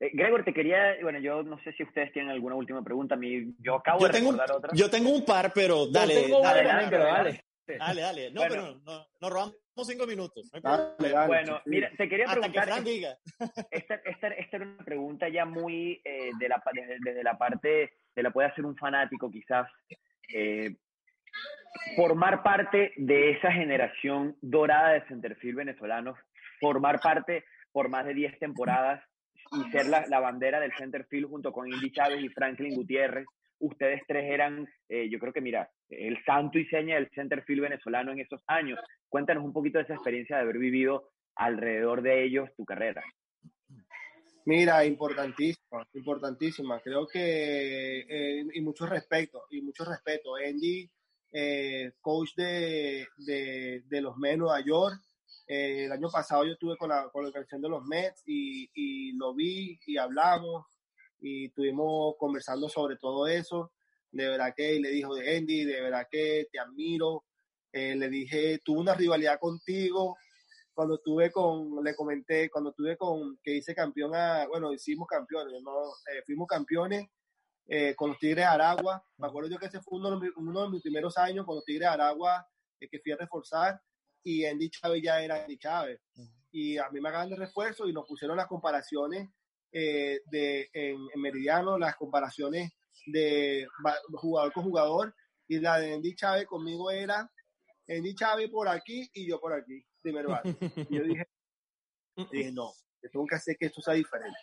Eh, Gregor, te quería, bueno, yo no sé si ustedes tienen alguna última pregunta. A mí, yo acabo Yo de tengo, un, recordar otra. yo tengo un par, pero dale, dale, dale, pero dale, dale. Dale, dale. No, Bueno. pero no, nos robamos cinco minutos. no Dale, dale, Bueno, sí. mira, te quería Hasta que preguntar, diga. esta, esta, esta era una pregunta ya muy eh, de la, desde la parte de la puede hacer un fanático quizás. eh, formar parte de esa generación dorada de centerfield venezolanos, formar parte por más de 10 temporadas y ser la, la bandera del centerfield junto con Indy Chávez y Franklin Gutiérrez. Ustedes tres eran, eh, yo creo que mira, el santo y seña del centerfield venezolano en esos años. Cuéntanos un poquito de esa experiencia de haber vivido alrededor de ellos tu carrera. Mira, importantísima, importantísima. Creo que, eh, y mucho respeto, y mucho respeto. Andy, eh, coach de, de, de los Mets Nueva York. Eh, el año pasado yo estuve con la, con la de los Mets y, y lo vi y hablamos y estuvimos conversando sobre todo eso. De verdad que le dijo de Andy, de verdad que te admiro. Eh, le dije, tuve una rivalidad contigo, cuando estuve con, le comenté, cuando estuve con, que hice campeón a, bueno, hicimos campeones, ¿no? Eh, fuimos campeones eh, con los Tigres de Aragua. Me acuerdo yo que ese fue uno de, mis, uno de mis primeros años con los Tigres de Aragua, eh, que fui a reforzar, y Andy Chávez ya era Andy Chávez. Y a mí me acaban de refuerzo y nos pusieron las comparaciones eh, de, en, en Meridiano, las comparaciones de jugador con jugador, y la de Andy Chávez conmigo era Andy Chávez por aquí y yo por aquí, primer bate. Y yo dije, dije, no, yo tengo que hacer que esto sea diferente.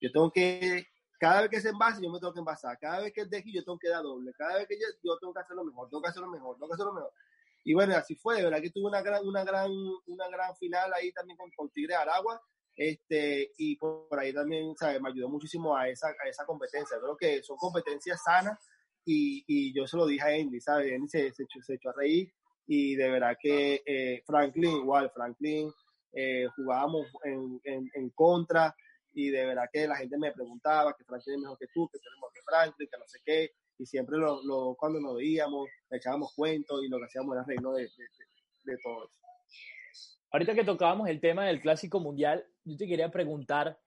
Yo tengo que, cada vez que se envase, yo me tengo que envasar. Cada vez que es de aquí, yo tengo que dar doble. Cada vez que yo, yo tengo que hacerlo mejor, tengo que hacerlo mejor, tengo que hacerlo mejor. Y bueno, así fue, de verdad que tuve una gran, una gran, una gran final ahí también con, con Tigre Aragua. Este, y por, por ahí también, ¿sabes? Me ayudó muchísimo a esa, a esa competencia. Creo que son competencias sanas y, y yo se lo dije a Andy, ¿sabes? Andy se, se, se echó a reír y de verdad que eh, Franklin, igual, Franklin, eh, jugábamos en, en, en, contra y de verdad que la gente me preguntaba que Franklin es mejor que tú, que tú eres mejor que Franklin, que no sé qué, y siempre lo, lo, cuando nos veíamos, echábamos cuentos y lo que hacíamos era reírnos de, de, de, de todo eso. Ahorita que tocábamos el tema del Clásico Mundial, yo te quería preguntar,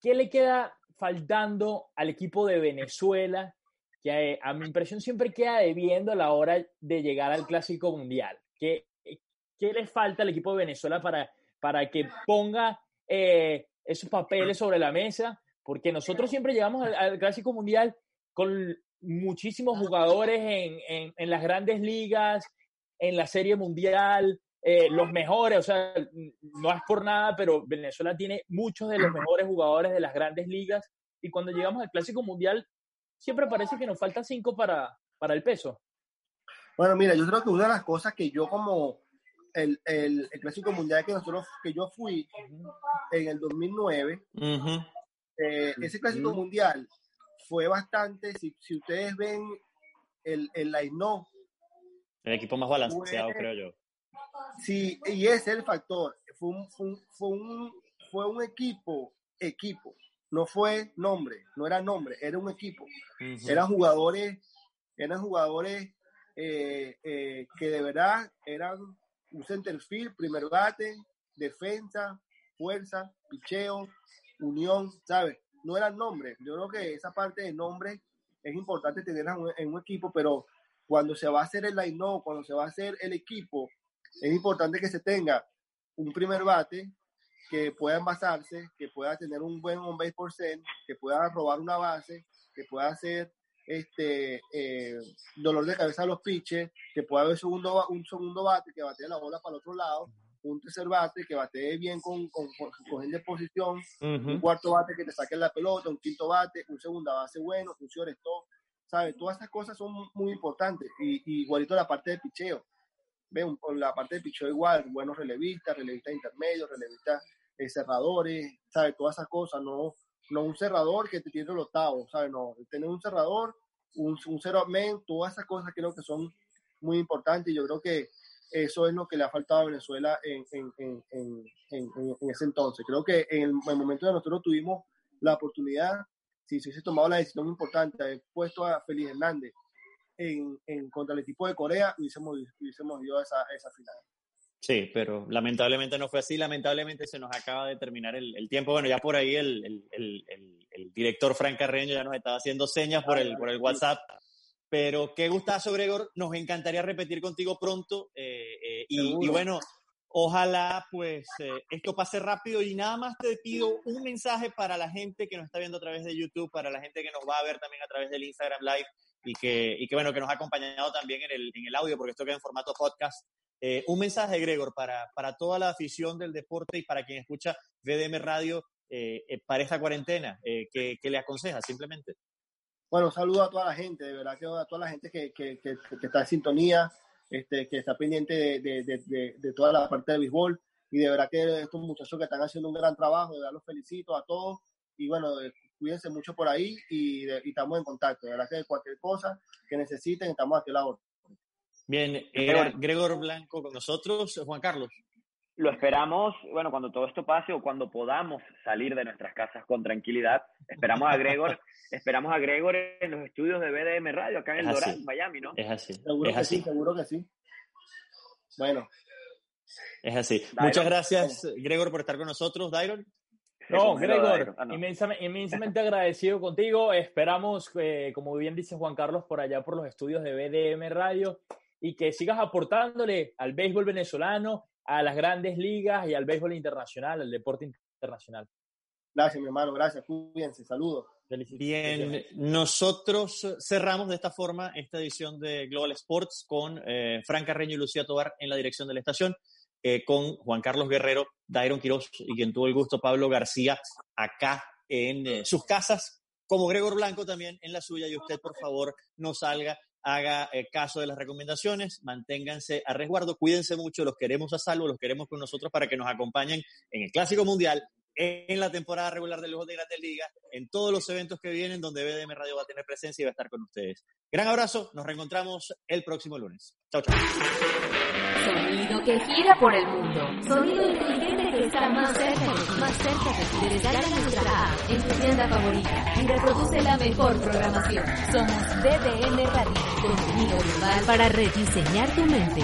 ¿qué le queda faltando al equipo de Venezuela que a, a mi impresión siempre queda debiendo a la hora de llegar al Clásico Mundial? ¿Qué, qué le falta al equipo de Venezuela para, para que ponga eh, esos papeles sobre la mesa? Porque nosotros siempre llegamos al, al Clásico Mundial con muchísimos jugadores en, en, en, las grandes ligas, en la Serie Mundial, eh, los mejores, o sea, no es por nada, pero Venezuela tiene muchos de los mejores jugadores de las grandes ligas y cuando llegamos al Clásico Mundial siempre parece que nos falta cinco para, para el peso. Bueno, mira, yo creo que una de las cosas que yo como el, el, el Clásico Mundial que nosotros, que yo fui en el 2009, uh -huh. eh, ese Clásico uh -huh. Mundial fue bastante, si, si ustedes ven el, el. El equipo más balanceado, fue, creo yo. Sí, y ese es el factor. Fue un, fue un, fue un, fue un equipo, equipo. No fue nombre, no era nombre, era un equipo. Uh -huh. Eran jugadores, eran jugadores eh, eh, que de verdad eran un centerfield, primer bate, defensa, fuerza, picheo, unión, ¿sabes? No eran nombres. Yo creo que esa parte de nombre es importante tenerla en un, en un equipo, pero cuando se va a hacer el line-up, cuando se va a hacer el equipo, es importante que se tenga un primer bate que pueda envasarse, que pueda tener un buen on base por cent, que pueda robar una base, que pueda hacer este eh, dolor de cabeza a los pitches, que pueda haber segundo, un segundo bate que batee la bola para el otro lado, un tercer bate que batee bien con, con, con, con de posición, uh -huh. un cuarto bate que te saque la pelota, un quinto bate, un segunda base bueno, un todo, ¿sabes? Todas esas cosas son muy importantes. Y, y igualito la parte de picheo. Ven, con la parte de picheo igual, buenos relevistas, relevistas intermedios, relevistas eh, cerradores, ¿sabes? Todas esas cosas, no, no un cerrador que te tiene el octavo, ¿sabes? No, tener un cerrador, un, un zero man, todas esas cosas creo que son muy importantes yo creo que eso es lo que le ha faltado a Venezuela en, en, en, en, en ese entonces. Creo que en el, momento de nosotros tuvimos la oportunidad, si se hubiese tomado la decisión importante haber puesto a Félix Hernández en, en, contra el equipo de Corea, hubiésemos, hubiésemos ido a esa, a esa final. Sí, pero lamentablemente no fue así. Lamentablemente se nos acaba de terminar el, el tiempo. Bueno, ya por ahí el, el, el, director Frank Carreño ya nos estaba haciendo señas por el, por el WhatsApp. Pero qué gustazo, Gregor. Nos encantaría repetir contigo pronto. Eh, eh, y, y, bueno, ojalá pues eh, esto pase rápido. Y nada más te pido un mensaje para la gente que nos está viendo a través de YouTube, para la gente que nos va a ver también a través del Instagram Live y que, y que bueno, que nos ha acompañado también en el, en el audio, porque esto queda en formato podcast. Eh, un mensaje, Gregor, para, para toda la afición del deporte y para quien escucha VDM Radio eh, eh, para esta cuarentena, ¿qué, ¿qué, le aconseja simplemente? Bueno, saludo a toda la gente, de verdad que a toda la gente que, que, que, que está en sintonía, este, que está pendiente de, de, de, de, toda la parte del béisbol y de verdad que estos muchachos que están haciendo un gran trabajo, de verdad los felicito a todos y bueno, cuídense mucho por ahí y, y, estamos en contacto, de verdad que cualquier cosa que necesiten estamos aquí a la orden. Bien, era Gregor Blanco con nosotros. Juan Carlos. Lo esperamos, bueno, cuando todo esto pase o cuando podamos salir de nuestras casas con tranquilidad, esperamos a Gregor, esperamos a Gregor en los estudios de BDM Radio acá en el Doral, Miami, ¿no? Es así. Seguro es que así. sí, seguro que sí. Bueno. Es así. Dairon. Muchas gracias, Gregor, por estar con nosotros. Dairon. No, Gregor, ah, no. Inmensamente, inmensamente, agradecido contigo. Esperamos, eh, como bien dice Juan Carlos, por allá por los estudios de BDM Radio y que sigas aportándole al béisbol venezolano, a las grandes ligas y al béisbol internacional, al deporte internacional. Gracias, mi hermano, gracias. Cuídense, saludos. Bien, nosotros cerramos de esta forma esta edición de Global Sports con eh, Fran Carreño y Lucía Tobar en la dirección de la estación, eh, con Juan Carlos Guerrero, Dairon Quiroz y quien tuvo el gusto, Pablo García, acá en eh, sus casas, como Gregor Blanco también en la suya. Y usted, por favor, no salga haga eh, caso de las recomendaciones, manténganse a resguardo, cuídense mucho, los queremos a salvo, los queremos con nosotros para que nos acompañen en el Clásico Mundial, en la temporada regular de Lujos de Grandes Ligas, en todos los eventos que vienen donde BDM Radio va a tener presencia y va a estar con ustedes. Gran abrazo, nos reencontramos el próximo lunes. Chao, chao. Sonido que gira por el mundo. Sonido inteligente que está más cerca más cerca de. Descarga nuestra app en tu tienda favorita y reproduce la mejor programación. Somos BDM Radio, contenido global para rediseñar tu mente.